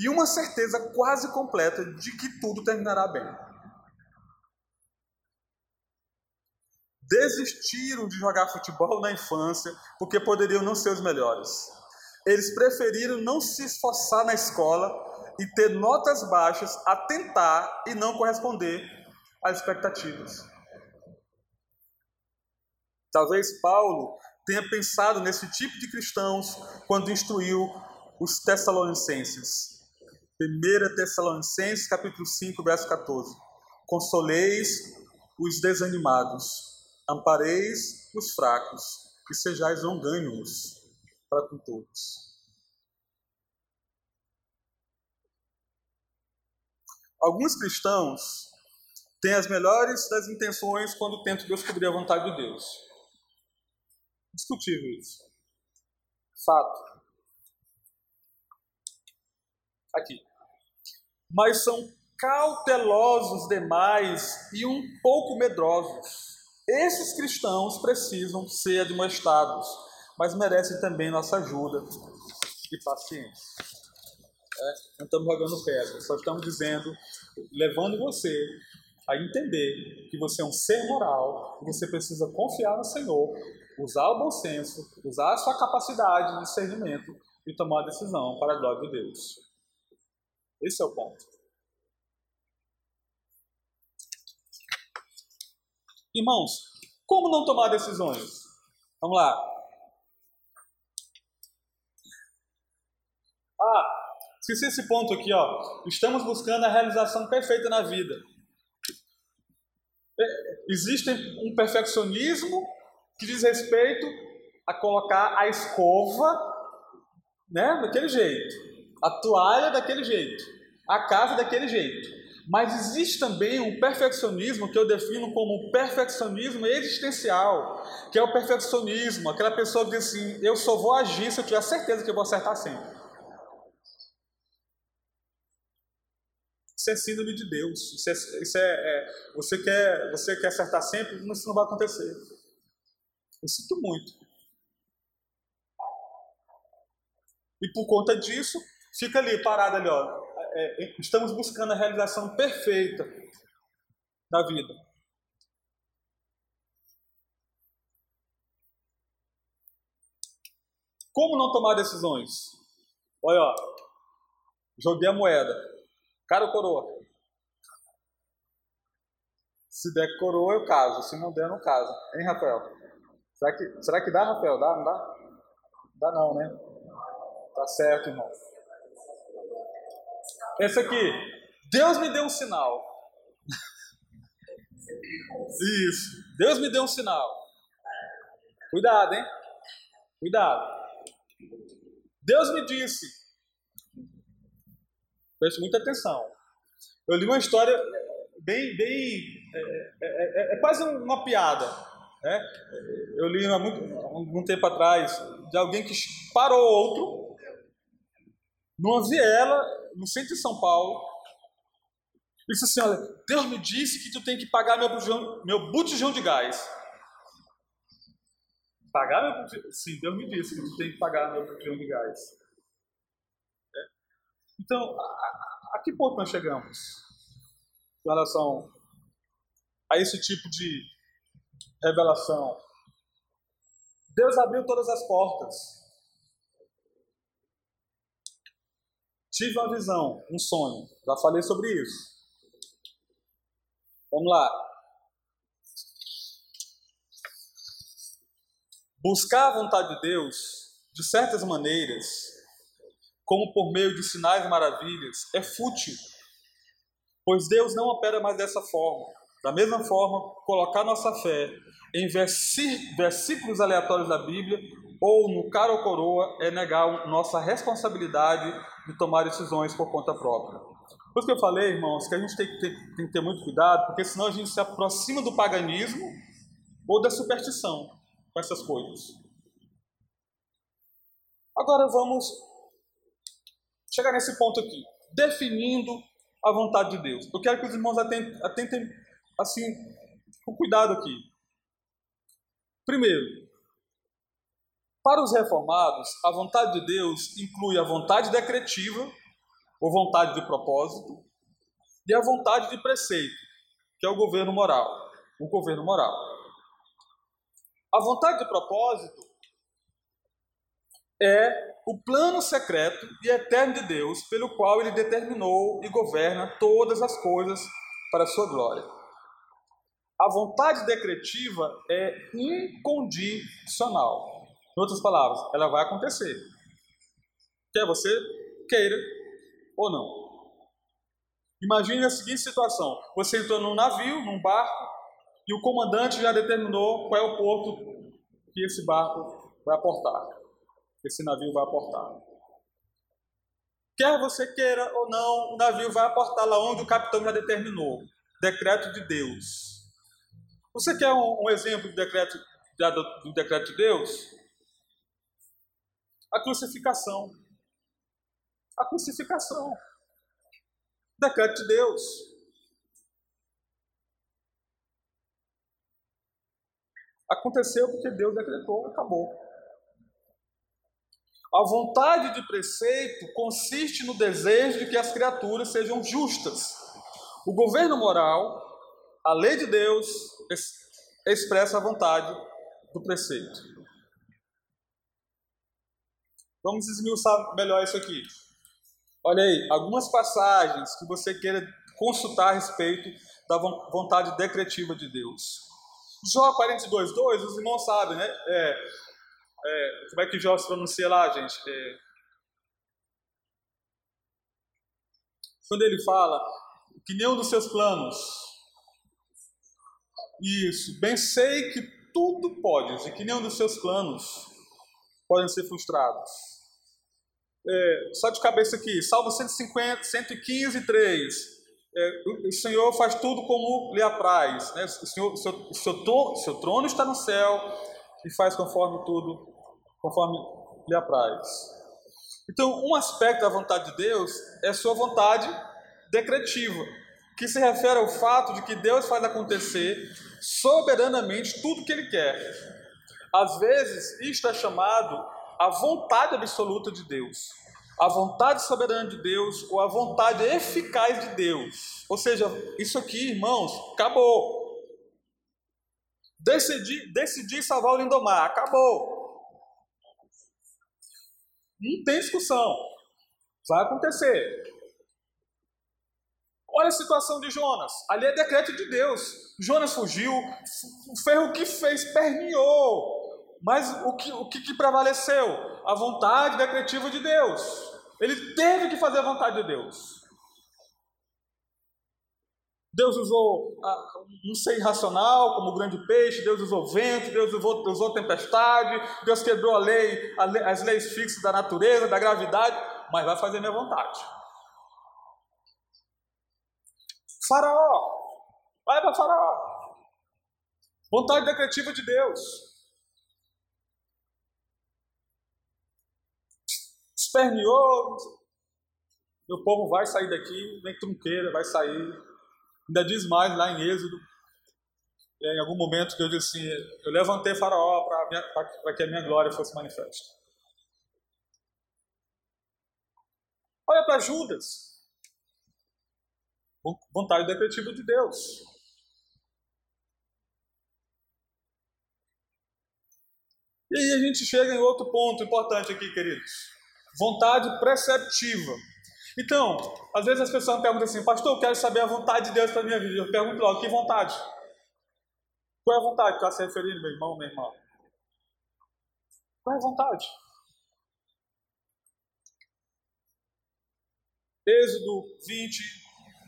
e uma certeza quase completa de que tudo terminará bem. Desistiram de jogar futebol na infância porque poderiam não ser os melhores eles preferiram não se esforçar na escola e ter notas baixas a tentar e não corresponder às expectativas. Talvez Paulo tenha pensado nesse tipo de cristãos quando instruiu os Tessalonicenses. 1 Tessalonicenses, capítulo 5, verso 14. Consoleis os desanimados, ampareis os fracos, e sejais longânimos para com todos. Alguns cristãos têm as melhores das intenções quando tentam descobrir a vontade de Deus. Discutível isso. Fato. Aqui. Mas são cautelosos demais e um pouco medrosos. Esses cristãos precisam ser admoestados mas merecem também nossa ajuda e paciência. É, não estamos jogando pedra, só estamos dizendo, levando você a entender que você é um ser moral, que você precisa confiar no Senhor, usar o bom senso, usar a sua capacidade de discernimento e tomar a decisão para a glória de Deus. Esse é o ponto. Irmãos, como não tomar decisões? Vamos lá. Ah, esqueci esse ponto aqui, ó. Estamos buscando a realização perfeita na vida. É, existe um perfeccionismo que diz respeito a colocar a escova, né, daquele jeito, a toalha daquele jeito, a casa daquele jeito. Mas existe também um perfeccionismo que eu defino como um perfeccionismo existencial, que é o perfeccionismo, aquela pessoa que diz assim: eu só vou agir se eu tiver certeza que eu vou acertar sempre. Isso é síndrome de Deus. Isso é, isso é, é, você, quer, você quer acertar sempre, mas isso não vai acontecer. Eu sinto muito. E por conta disso, fica ali, parado ali, ó. É, é, estamos buscando a realização perfeita da vida. Como não tomar decisões? Olha, ó, joguei a moeda. Cara ou coroa? Se der coroa, eu caso. Se não der, eu não caso. Hein, Rafael? Será que, será que dá, Rafael? Dá? Não dá? Dá não, né? Tá certo, irmão. Esse aqui. Deus me deu um sinal. <laughs> Isso. Deus me deu um sinal. Cuidado, hein? Cuidado. Deus me disse Preste muita atenção. Eu li uma história bem, bem, é, é, é, é quase uma piada. Né? Eu li há muito, algum tempo atrás de alguém que parou outro numa viela no centro de São Paulo. E disse assim: Olha, Deus me disse que tu tem que pagar meu botijão, meu botijão de gás. Pagar meu botijão? Sim, Deus me disse que tu tem que pagar meu botijão de gás. Então, a, a que ponto nós chegamos em relação a esse tipo de revelação. Deus abriu todas as portas. Tive uma visão, um sonho. Já falei sobre isso. Vamos lá. Buscar a vontade de Deus, de certas maneiras, como por meio de sinais e maravilhas, é fútil, pois Deus não opera mais dessa forma. Da mesma forma, colocar nossa fé em versículos aleatórios da Bíblia ou no cara ou coroa é negar nossa responsabilidade de tomar decisões por conta própria. Por isso que eu falei, irmãos, que a gente tem que, ter, tem que ter muito cuidado, porque senão a gente se aproxima do paganismo ou da superstição com essas coisas. Agora vamos chegar nesse ponto aqui, definindo a vontade de Deus. Eu quero que os irmãos atentem, atentem assim, com cuidado aqui. Primeiro, para os reformados, a vontade de Deus inclui a vontade decretiva, ou vontade de propósito, e a vontade de preceito, que é o governo moral. O governo moral. A vontade de propósito é o plano secreto e eterno de Deus, pelo qual ele determinou e governa todas as coisas para a sua glória. A vontade decretiva é incondicional. Em outras palavras, ela vai acontecer. Quer você queira ou não. Imagine a seguinte situação: você entrou num navio, num barco, e o comandante já determinou qual é o porto que esse barco vai aportar, esse navio vai aportar. Quer você queira ou não, o navio vai aportar lá onde o capitão já determinou. Decreto de Deus. Você quer um, um exemplo do decreto, do decreto de Deus? A crucificação. A crucificação. Decreto de Deus. Aconteceu porque Deus decretou, acabou. A vontade de preceito consiste no desejo de que as criaturas sejam justas. O governo moral a lei de Deus expressa a vontade do preceito. Vamos esmiuçar melhor isso aqui. Olha aí, algumas passagens que você queira consultar a respeito da vontade decretiva de Deus. Jó 42, 2, os irmãos sabem, né? É, é, como é que Jó se pronuncia lá, gente? É, quando ele fala que nenhum dos seus planos isso. Bem sei que tudo pode, e que nenhum dos seus planos podem ser frustrados. É, só de cabeça aqui, Salmo 150, 115, 3. É, o Senhor faz tudo como lhe apraz. Né? O, Senhor, o, seu, o seu, seu trono está no céu e faz conforme tudo, conforme lhe apraz. Então, um aspecto da vontade de Deus é sua vontade decretiva, que se refere ao fato de que Deus faz acontecer soberanamente tudo que ele quer. Às vezes, isto é chamado a vontade absoluta de Deus, a vontade soberana de Deus ou a vontade eficaz de Deus. Ou seja, isso aqui, irmãos, acabou. Decidi, decidi salvar o Lindomar, acabou. Não tem discussão. Vai acontecer. Olha a situação de Jonas. Ali é decreto de Deus. Jonas fugiu, o ferro que fez permeou. Mas o que, o que, prevaleceu? A vontade decretiva de Deus. Ele teve que fazer a vontade de Deus. Deus usou um ser irracional como o grande peixe, Deus usou vento, Deus usou, usou tempestade, Deus quebrou a lei, a lei, as leis fixas da natureza, da gravidade, mas vai fazer minha vontade. Faraó, vai para Faraó. Vontade decretiva de Deus. Esperneou, meu povo vai sair daqui, nem trunqueira, vai sair. Ainda diz mais lá em Êxodo, em algum momento Deus disse assim, eu levantei faraó para que a minha glória fosse manifesta. Olha para Judas. Vontade decretiva de Deus. E aí a gente chega em outro ponto importante aqui, queridos. Vontade preceptiva. Então, às vezes as pessoas me perguntam assim, pastor, eu quero saber a vontade de Deus para a minha vida. Eu pergunto logo, que vontade? Qual é a vontade que está se referindo, meu irmão, minha irmã? Qual é a vontade? Êxodo 20,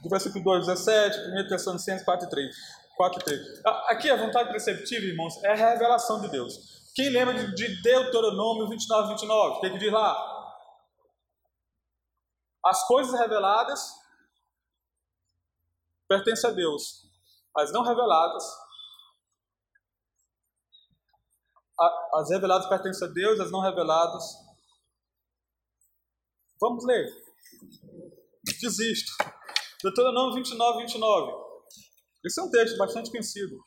do versículo 2 17, 1 Tessalonicenses 4 3. 4 3. Aqui a vontade preceptiva, irmãos, é a revelação de Deus. Quem lembra de Deuteronômio 29, 29? O que, é que diz lá? As coisas reveladas pertencem a Deus, as não reveladas as reveladas pertencem a Deus, as não reveladas. Vamos ler. Desisto. Deuteronômio 29, 29. Esse é um texto bastante conhecido.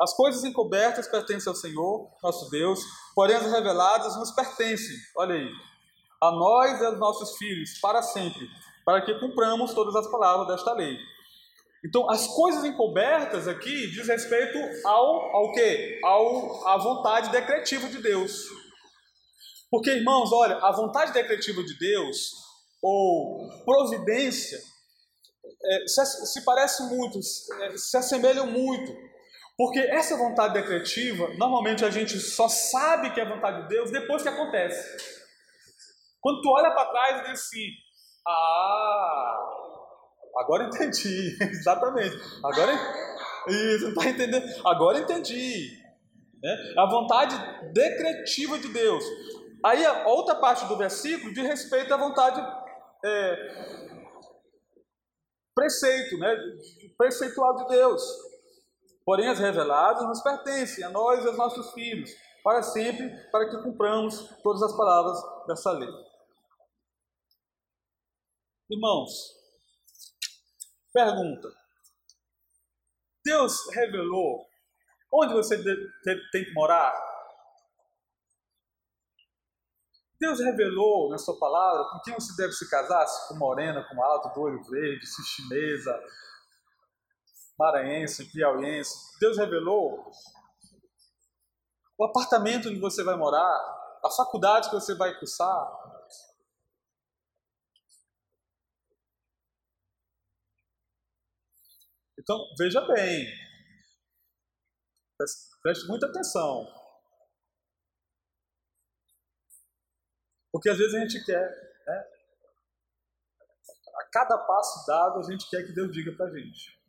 As coisas encobertas pertencem ao Senhor, nosso Deus, porém as reveladas nos pertencem. Olha aí. A nós e aos nossos filhos, para sempre, para que cumpramos todas as palavras desta lei. Então, as coisas encobertas aqui diz respeito ao ao quê? Ao à vontade decretiva de Deus. Porque, irmãos, olha, a vontade decretiva de Deus ou providência é, se, se, parece muito, é, se assemelham muito. Porque essa vontade decretiva, normalmente a gente só sabe que é vontade de Deus depois que acontece. Quando tu olha para trás e diz assim, ah, agora entendi, <laughs> exatamente. Agora, isso, não está entendendo? Agora entendi. Né? A vontade decretiva de Deus. Aí a outra parte do versículo diz respeito à vontade é, preceito, né? preceitual de Deus. Porém, as reveladas nos pertencem a nós e aos nossos filhos, para sempre, para que cumpramos todas as palavras dessa lei. Irmãos, pergunta: Deus revelou onde você tem que morar? Deus revelou na sua palavra com quem você deve se casar, se com morena, com alto, do olho verde, se chinesa, maranhense, piauiense. Deus revelou o apartamento onde você vai morar, a faculdade que você vai cursar, Então, veja bem, preste muita atenção. Porque às vezes a gente quer, né? a cada passo dado, a gente quer que Deus diga para a gente.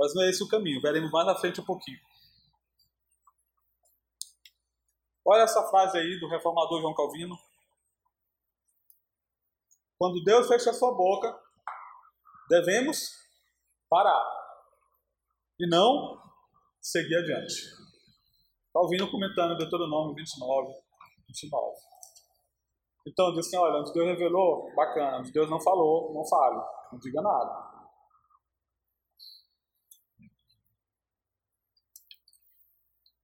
Mas não é esse o caminho, veremos mais na frente um pouquinho. Olha essa frase aí do reformador João Calvino. Quando Deus fecha a sua boca, devemos parar e não seguir adiante. Ouvindo comentando Deuteronômio 29, 29. Então diz assim, olha, onde Deus revelou, bacana, onde Deus não falou, não fale, não diga nada.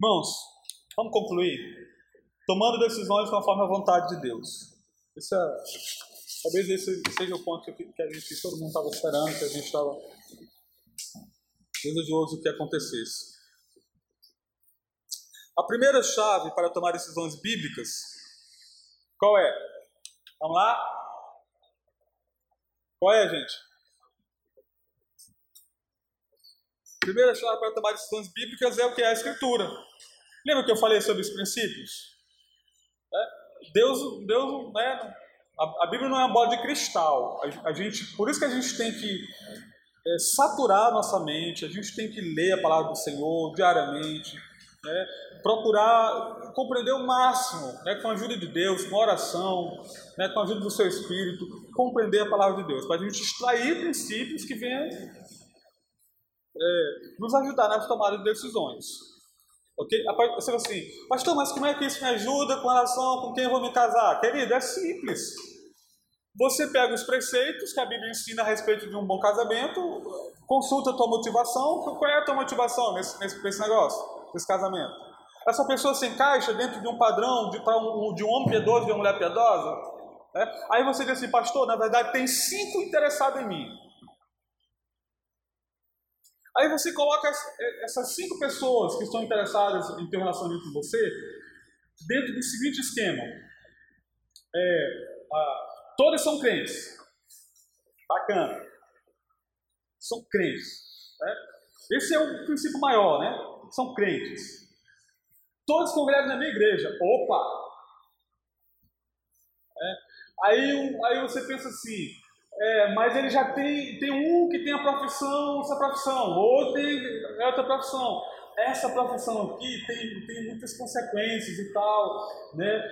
Irmãos, vamos concluir. Tomando decisões conforme a vontade de Deus. Isso é Talvez esse seja o ponto que, a gente, que todo mundo estava esperando, que a gente estava desejoso que acontecesse. A primeira chave para tomar decisões bíblicas, qual é? Vamos lá? Qual é, gente? A primeira chave para tomar decisões bíblicas é o que é a Escritura. Lembra que eu falei sobre os princípios? É? Deus, Deus né, a, Bíblia não é uma bola de cristal. A, gente, por isso que a gente tem que é, saturar nossa mente, a gente tem que ler a palavra do Senhor diariamente. né, procurar compreender o máximo, né, com a ajuda de Deus, com oração, né, com a ajuda do seu Espírito, compreender a palavra de Deus, para a gente extrair princípios que venham é, nos ajudar nas tomadas de decisões. Ok? Você fala assim, pastor, mas como é que isso me ajuda com relação com quem eu vou me casar? Querido, é simples. Você pega os preceitos que a Bíblia ensina a respeito de um bom casamento, consulta a tua motivação. Qual é a tua motivação nesse, nesse, nesse negócio, nesse casamento? Essa pessoa se encaixa dentro de um padrão de, um, de um homem piedoso de uma mulher piedosa? É? Aí você diz assim, pastor, na verdade tem cinco interessados em mim. Aí você coloca essas cinco pessoas que estão interessadas em ter um relacionamento com você dentro do seguinte esquema. É, a, todas são crentes. Bacana. São crentes. Né? Esse é o princípio maior, né? São crentes. Todos congregam na minha igreja. Opa! É. Aí, aí você pensa assim, é, mas ele já tem, tem um que tem a profissão, essa profissão, outro tem outra profissão. Essa profissão aqui tem, tem muitas consequências e tal, né?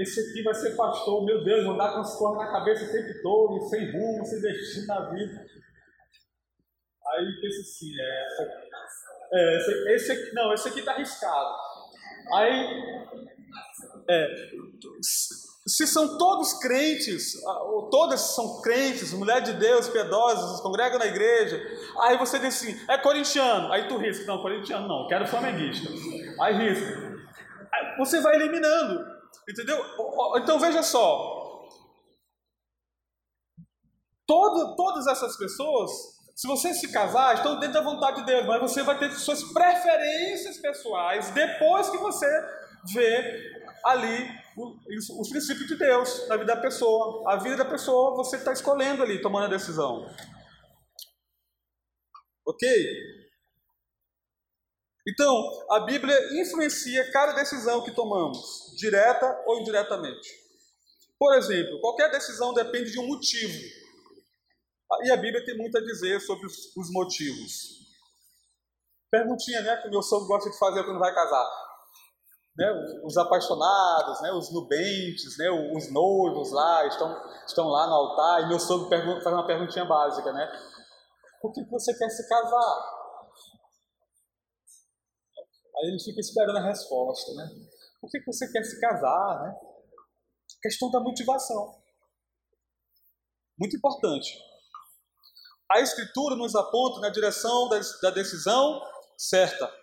Esse aqui vai ser pastor, meu Deus, andar com as cores na cabeça o tempo todo, sem rumo, sem destino na vida. Aí pensa assim, é, essa, é, esse, esse aqui, não, esse aqui tá arriscado. Aí, é, se são todos crentes, ah, ou todas são crentes, mulher de Deus, piedosas, congregam na igreja, aí você diz assim, é corintiano, aí tu risca, não, corintiano não, quero flamenguista, aí risca. Aí você vai eliminando, entendeu? Então veja só, todo, todas essas pessoas, se você se casar, estão dentro da vontade de Deus, mas você vai ter suas preferências pessoais depois que você vê ali os princípios de Deus na vida da pessoa. A vida da pessoa você está escolhendo ali, tomando a decisão. Ok? Então, a Bíblia influencia cada decisão que tomamos, direta ou indiretamente. Por exemplo, qualquer decisão depende de um motivo. E a Bíblia tem muito a dizer sobre os, os motivos. Perguntinha, né, que meu sogro gosta de fazer quando vai casar né, os apaixonados, né, os nubentes, né, os noivos lá, estão, estão lá no altar, e meu sogro faz uma perguntinha básica, né? Por que você quer se casar? Aí ele fica esperando a resposta, né? Por que você quer se casar, né? Questão da motivação. Muito importante. A Escritura nos aponta na direção da decisão certa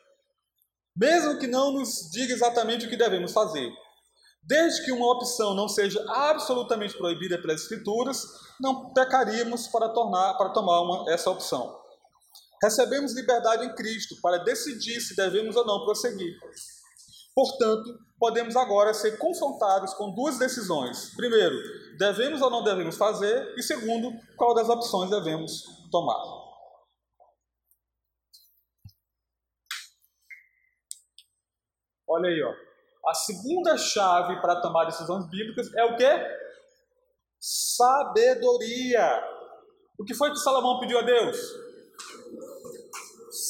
mesmo que não nos diga exatamente o que devemos fazer. Desde que uma opção não seja absolutamente proibida pelas Escrituras, não pecaríamos para, tornar, para tomar uma, essa opção. Recebemos liberdade em Cristo para decidir se devemos ou não prosseguir. Portanto, podemos agora ser confrontados com duas decisões. Primeiro, devemos ou não devemos fazer, e segundo, qual das opções devemos tomar. Olha aí, ó. A segunda chave para tomar decisões bíblicas é o quê? Sabedoria. O que foi que Salomão pediu a Deus?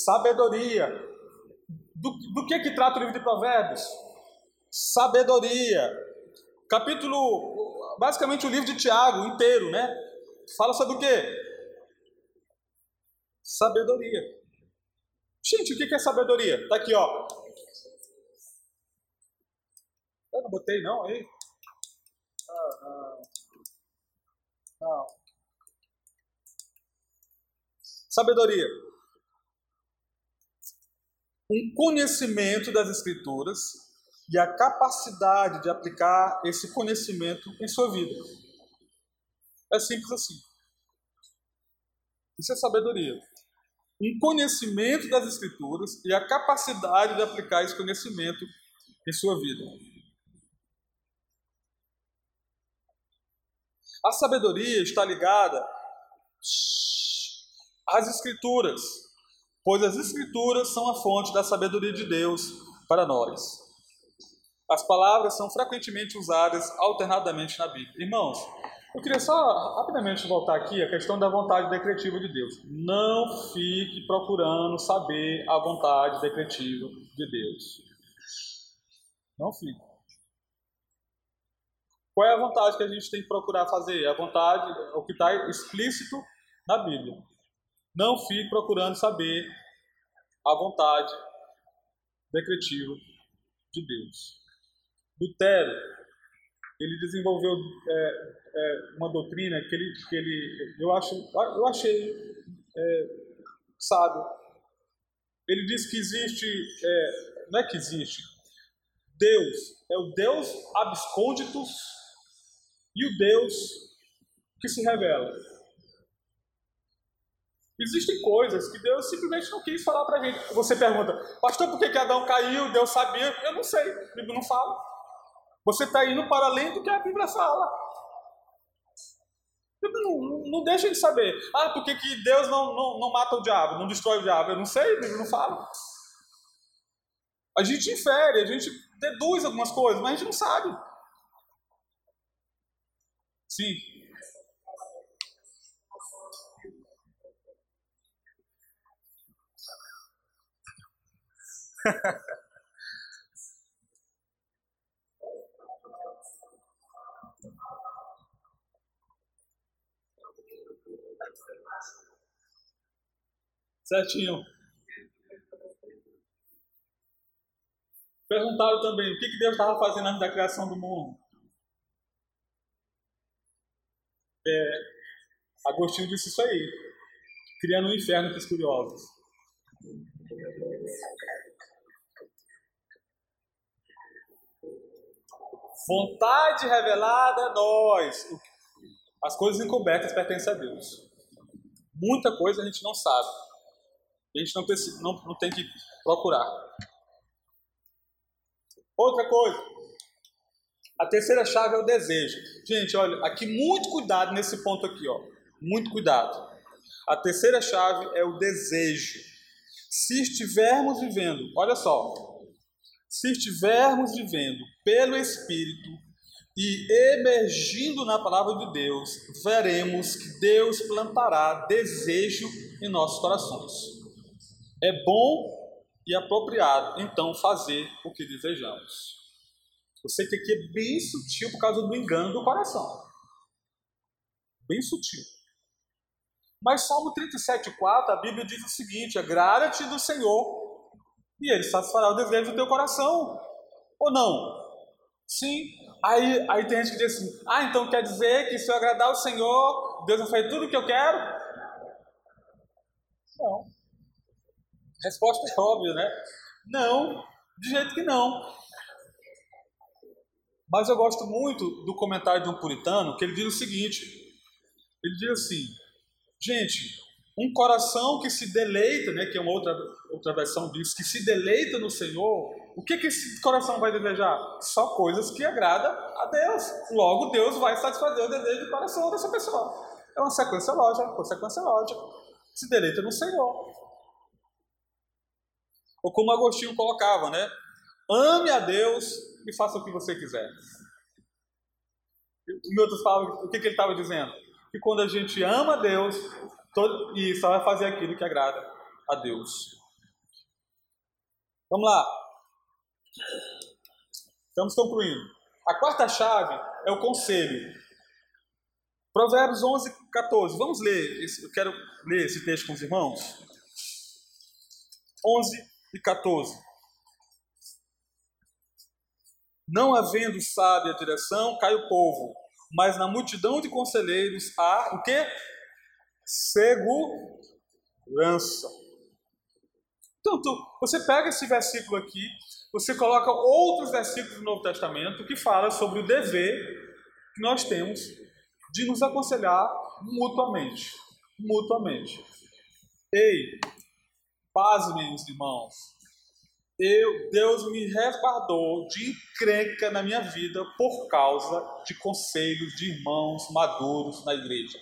Sabedoria. Do, do que que trata o livro de Provérbios? Sabedoria. Capítulo, basicamente o livro de Tiago inteiro, né? Fala sobre o quê? Sabedoria. Gente, o que é sabedoria? Tá aqui, ó. Eu não botei não aí? Ah, não. Não. Sabedoria. Um conhecimento das Escrituras e a capacidade de aplicar esse conhecimento em sua vida. É simples assim. Isso é sabedoria. Um conhecimento das Escrituras e a capacidade de aplicar esse conhecimento em sua vida. A sabedoria está ligada às Escrituras, pois as Escrituras são a fonte da sabedoria de Deus para nós. As palavras são frequentemente usadas alternadamente na Bíblia. Irmãos, eu queria só rapidamente voltar aqui à questão da vontade decretiva de Deus. Não fique procurando saber a vontade decretiva de Deus. Não fique. Qual é a vontade que a gente tem que procurar fazer? A vontade, o que está explícito na Bíblia. Não fique procurando saber a vontade decretiva de Deus. Lutero, ele desenvolveu é, é, uma doutrina que ele, que ele eu, acho, eu achei é, sábio. Ele diz que existe, é, não é que existe, Deus é o Deus abscônditos e o Deus que se revela. Existem coisas que Deus simplesmente não quis falar para a gente. Você pergunta, pastor, por que, que Adão caiu? Deus sabia? Eu não sei, a Bíblia não fala. Você está indo para além do que a Bíblia fala. Não, não deixa de saber. Ah, por que, que Deus não, não, não mata o diabo, não destrói o diabo? Eu não sei, a Bíblia não fala. A gente infere, a gente deduz algumas coisas, mas a gente não sabe. Sim. <laughs> Certinho. Perguntaram também o que, que Deus estava fazendo antes da criação do mundo. É, Agostinho disse isso aí, criando um inferno para os curiosos. Vontade revelada é nós. As coisas encobertas pertencem a Deus. Muita coisa a gente não sabe. A gente não, precisa, não, não tem que procurar. Outra coisa. A terceira chave é o desejo. Gente, olha, aqui muito cuidado nesse ponto aqui, ó. Muito cuidado. A terceira chave é o desejo. Se estivermos vivendo, olha só, se estivermos vivendo pelo Espírito e emergindo na palavra de Deus, veremos que Deus plantará desejo em nossos corações. É bom e apropriado, então, fazer o que desejamos. Sei que aqui é bem sutil por causa do engano do coração. Bem sutil. Mas Salmo 37,4, a Bíblia diz o seguinte: agrada-te do Senhor e Ele satisfará o desejo do teu coração. Ou não? Sim. Aí, aí tem gente que diz assim: ah, então quer dizer que se eu agradar o Senhor, Deus vai fazer tudo o que eu quero? Não. Resposta é óbvia, né? Não, de jeito que não. Mas eu gosto muito do comentário de um puritano que ele diz o seguinte: ele diz assim, gente, um coração que se deleita, né, que é uma outra, outra versão disso, que se deleita no Senhor, o que, que esse coração vai desejar? Só coisas que agradam a Deus. Logo, Deus vai satisfazer o desejo do coração dessa pessoa. É uma sequência lógica, consequência lógica. Se deleita no Senhor. Ou como Agostinho colocava, né? Ame a Deus e faça o que você quiser. Em outras palavras, o que, ele estava dizendo? Que quando a gente ama a Deus, todo, e só vai fazer aquilo que agrada a Deus. Vamos lá. Estamos concluindo. A quarta chave é o conselho. Provérbios 11, 14. Vamos ler. Eu quero ler esse texto com os irmãos. 11 e 14. Não havendo sábia direção, cai o povo, mas na multidão de conselheiros há o quê? Segurança. Então, você pega esse versículo aqui, você coloca outros versículos do Novo Testamento que fala sobre o dever que nós temos de nos aconselhar mutuamente. Mutuamente. Ei, paz, meus irmãos eu, Deus me resguardou de encrenca na minha vida por causa de conselhos de irmãos maduros na igreja.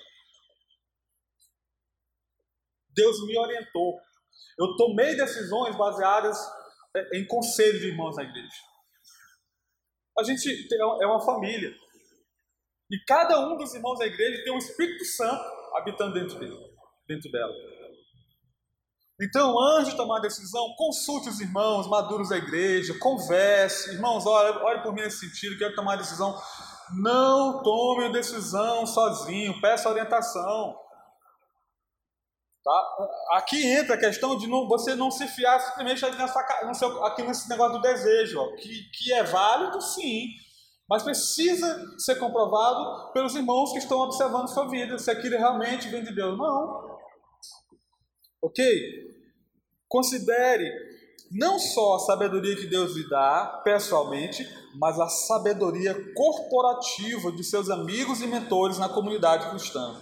Deus me orientou. Eu tomei decisões baseadas é, em conselhos de irmãos na igreja. A gente é uma família. E cada um dos irmãos da igreja tem um Espírito Santo habitando dentro dele, dentro dela. Então, antes de tomar a decisão, consulte os irmãos maduros da igreja, converse. Irmãos, olha, olhe por mim nesse sentido, quero tomar a decisão. Não tome decisão sozinho, peça orientação. Tá? Aqui entra a questão de não, você não se fiar simplesmente nessa, seu, aqui nesse negócio do desejo, ó, que, que é válido, sim, mas precisa ser comprovado pelos irmãos que estão observando sua vida, se aquilo realmente vem de Deus. Não. Ok? Considere não só a sabedoria que Deus lhe dá pessoalmente, mas a sabedoria corporativa de seus amigos e mentores na comunidade cristã.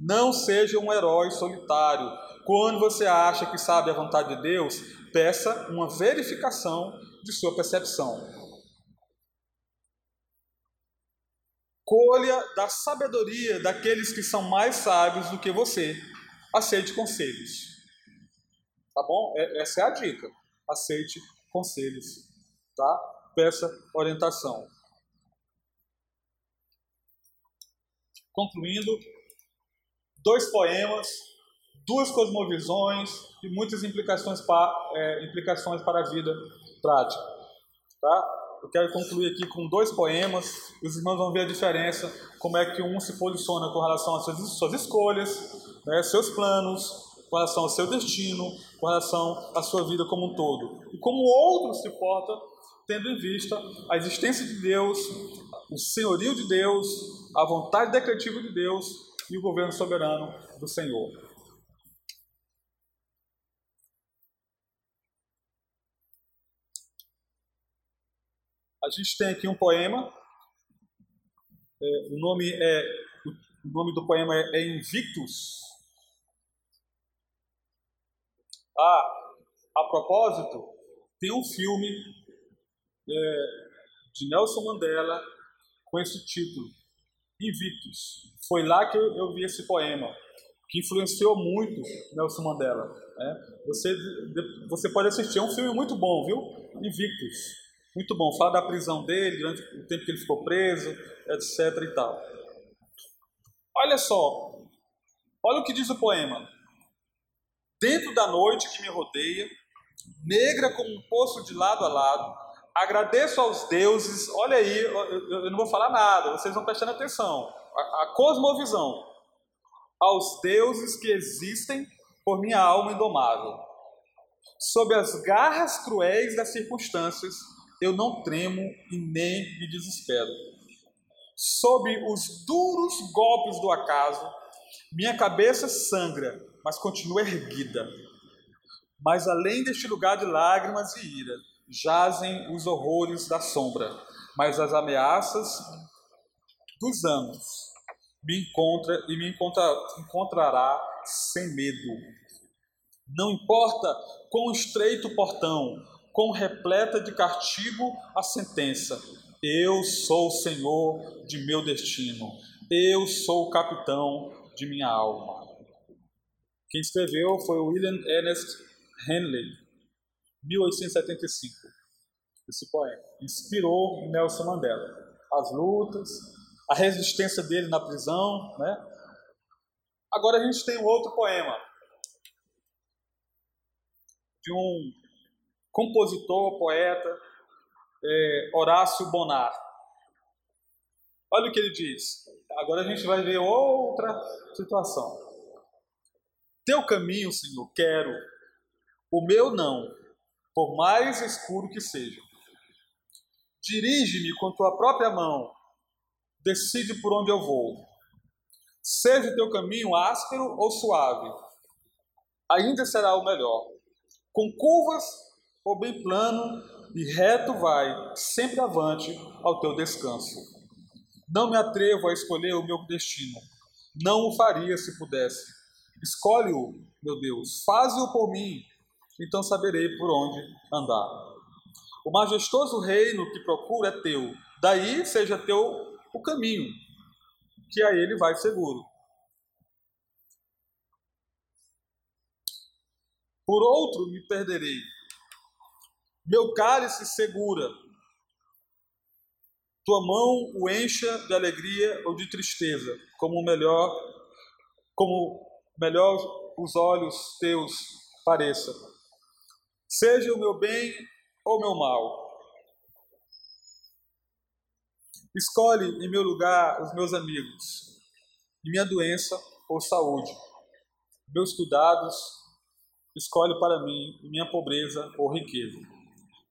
Não seja um herói solitário. Quando você acha que sabe a vontade de Deus, peça uma verificação de sua percepção. Colha da sabedoria daqueles que são mais sábios do que você. Aceite conselhos. Tá bom? É, essa é a dica. Aceite conselhos. Tá? Peça orientação. Concluindo, dois poemas, duas cosmovisões e muitas implicações, para, é, implicações para a vida prática. Tá? Eu quero concluir aqui com dois poemas. Os irmãos vão ver a diferença, como é que um se posiciona com relação às suas, suas escolhas, né, seus planos, com relação ao seu destino, com relação à sua vida como um todo. E como o outro se porta, tendo em vista a existência de Deus, o senhorio de Deus, a vontade decretiva de Deus e o governo soberano do Senhor. A gente tem aqui um poema. É, o nome é o nome do poema é, Invictus. Ah, a propósito, tem um filme é, de Nelson Mandela com esse título, Invictus. Foi lá que eu, eu vi esse poema, que influenciou muito Nelson Mandela. Né? Você, você pode assistir, é um filme muito bom, viu? Invictus. Muito bom. Fala da prisão dele, durante o tempo que ele ficou preso, etc. e tal. Olha só. Olha o que diz o poema. Dentro da noite que me rodeia, negra como um poço de lado a lado, agradeço aos deuses. Olha aí, eu não vou falar nada, vocês vão prestando atenção a, a cosmovisão aos deuses que existem por minha alma indomável. Sob as garras cruéis das circunstâncias, eu não tremo e nem me desespero. Sob os duros golpes do acaso, minha cabeça sangra, mas continua erguida. Mas além deste lugar de lágrimas e ira, jazem os horrores da sombra, mas as ameaças dos anos, me encontra e me encontra, encontrará sem medo. Não importa quão estreito o portão, quão repleta de castigo a sentença, eu sou o Senhor de meu destino, eu sou o capitão de minha alma. Quem escreveu foi William Ernest Henley, 1875. Esse poema inspirou Nelson Mandela. As lutas, a resistência dele na prisão, né? Agora a gente tem um outro poema de um compositor, poeta, é, Horácio Bonar. Olha o que ele diz. Agora a gente vai ver outra situação. Teu caminho, Senhor, quero, o meu não, por mais escuro que seja. Dirige-me com tua própria mão, decide por onde eu vou. Seja o teu caminho áspero ou suave, ainda será o melhor. Com curvas ou bem plano e reto vai, sempre avante ao teu descanso. Não me atrevo a escolher o meu destino, não o faria se pudesse. Escolhe-o, meu Deus, faze-o por mim, então saberei por onde andar. O majestoso reino que procura é teu, daí seja teu o caminho, que a ele vai seguro. Por outro me perderei. Meu cálice segura. Tua mão o encha de alegria ou de tristeza, como melhor, como melhor os olhos teus pareça. Seja o meu bem ou meu mal. Escolhe em meu lugar os meus amigos, minha doença ou saúde, meus cuidados, escolhe para mim minha pobreza ou riqueza.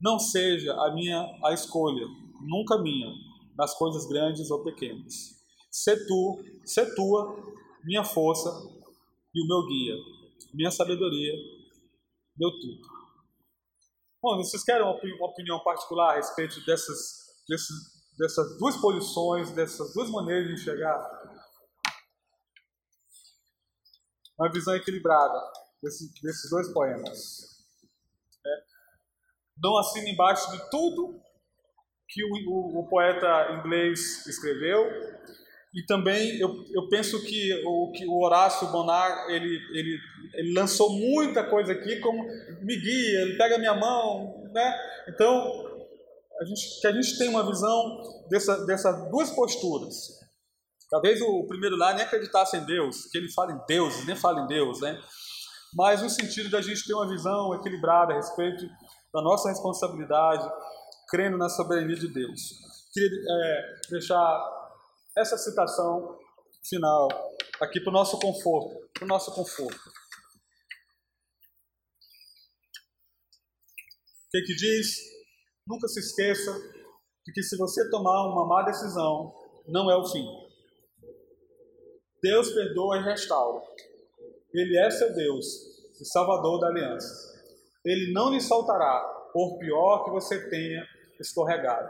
Não seja a minha a escolha, nunca minha, nas coisas grandes ou pequenas. Se tu, se tua, minha força e o meu guia, minha sabedoria, meu tudo. Bom, vocês querem uma opinião particular a respeito dessas, desses, dessas duas posições, dessas duas maneiras de enxergar? Uma visão equilibrada desse, desses dois poemas. É. Não assina embaixo de tudo que o, o, o poeta inglês escreveu, e também eu, eu penso que o, que o Horácio Bonar ele, ele, ele lançou muita coisa aqui como me guia, ele pega a minha mão, né? Então a gente, que a gente tem uma visão dessa, dessas duas posturas. Talvez o primeiro lá nem acreditasse em Deus, que ele fala em Deus, nem fala em Deus, né? Mas no sentido da gente ter uma visão equilibrada a respeito da nossa responsabilidade, crendo na soberania de Deus. Queria é, deixar essa citação final aqui para o nosso conforto, para o nosso conforto. O que, que diz? Nunca se esqueça de que se você tomar uma má decisão, não é o fim. Deus perdoa e restaura. Ele é seu Deus, o Salvador da aliança. Ele não lhe soltará, por pior que você tenha escorregado.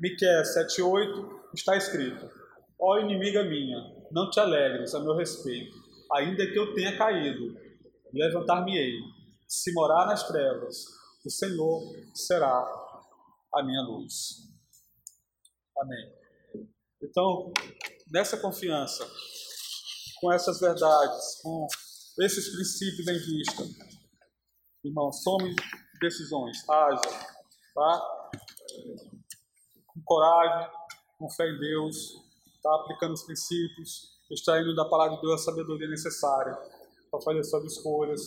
Miqueias 7:8 está escrito: Ó inimiga minha, não te alegres a meu respeito, ainda que eu tenha caído, levantar-me-ei. Se morar nas trevas, o Senhor será a minha luz. Amém. Então, nessa confiança, com essas verdades, com esses princípios em vista, irmãos, tome decisões, haja, tá? Com coragem, com fé em Deus, está aplicando os princípios, extraindo da palavra de Deus a sabedoria necessária para fazer suas escolhas,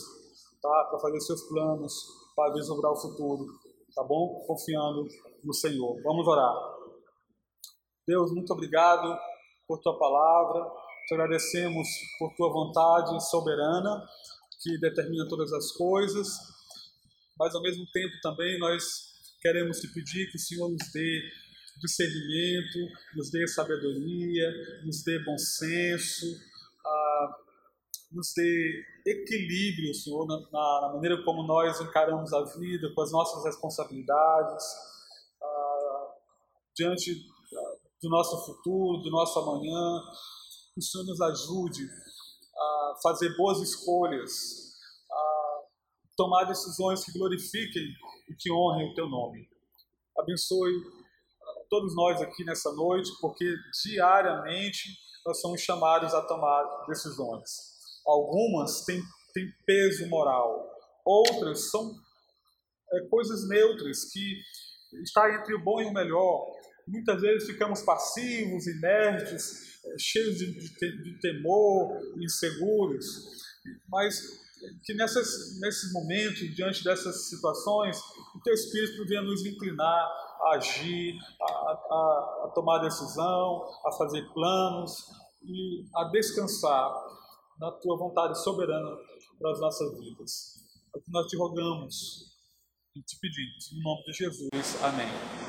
tá? para fazer seus planos, para vislumbrar o futuro, tá bom? Confiando no Senhor. Vamos orar. Deus, muito obrigado por tua palavra, te agradecemos por tua vontade soberana que determina todas as coisas, mas ao mesmo tempo também nós queremos te pedir que o Senhor nos dê discernimento, nos dê sabedoria, nos dê bom senso, ah, nos dê equilíbrio, Senhor, na, na, maneira como nós encaramos a vida, com as nossas responsabilidades, ah, diante ah, do nosso futuro, do nosso amanhã. Que o Senhor nos ajude a fazer boas escolhas, a tomar decisões que glorifiquem e que honrem o Teu nome. Abençoe todos nós aqui nessa noite, porque diariamente nós somos chamados a tomar decisões. Algumas têm, têm peso moral, outras são é, coisas neutras, que está entre o bom e o melhor. Muitas vezes ficamos passivos, inertes, é, cheios de, de, de temor, inseguros, mas que nessas, nesses momentos, diante dessas situações, o Teu Espírito venha nos inclinar a agir, a, a, a tomar decisão, a fazer planos e a descansar na tua vontade soberana para as nossas vidas. É o que nós te rogamos e te pedimos. Em nome de Jesus. Amém.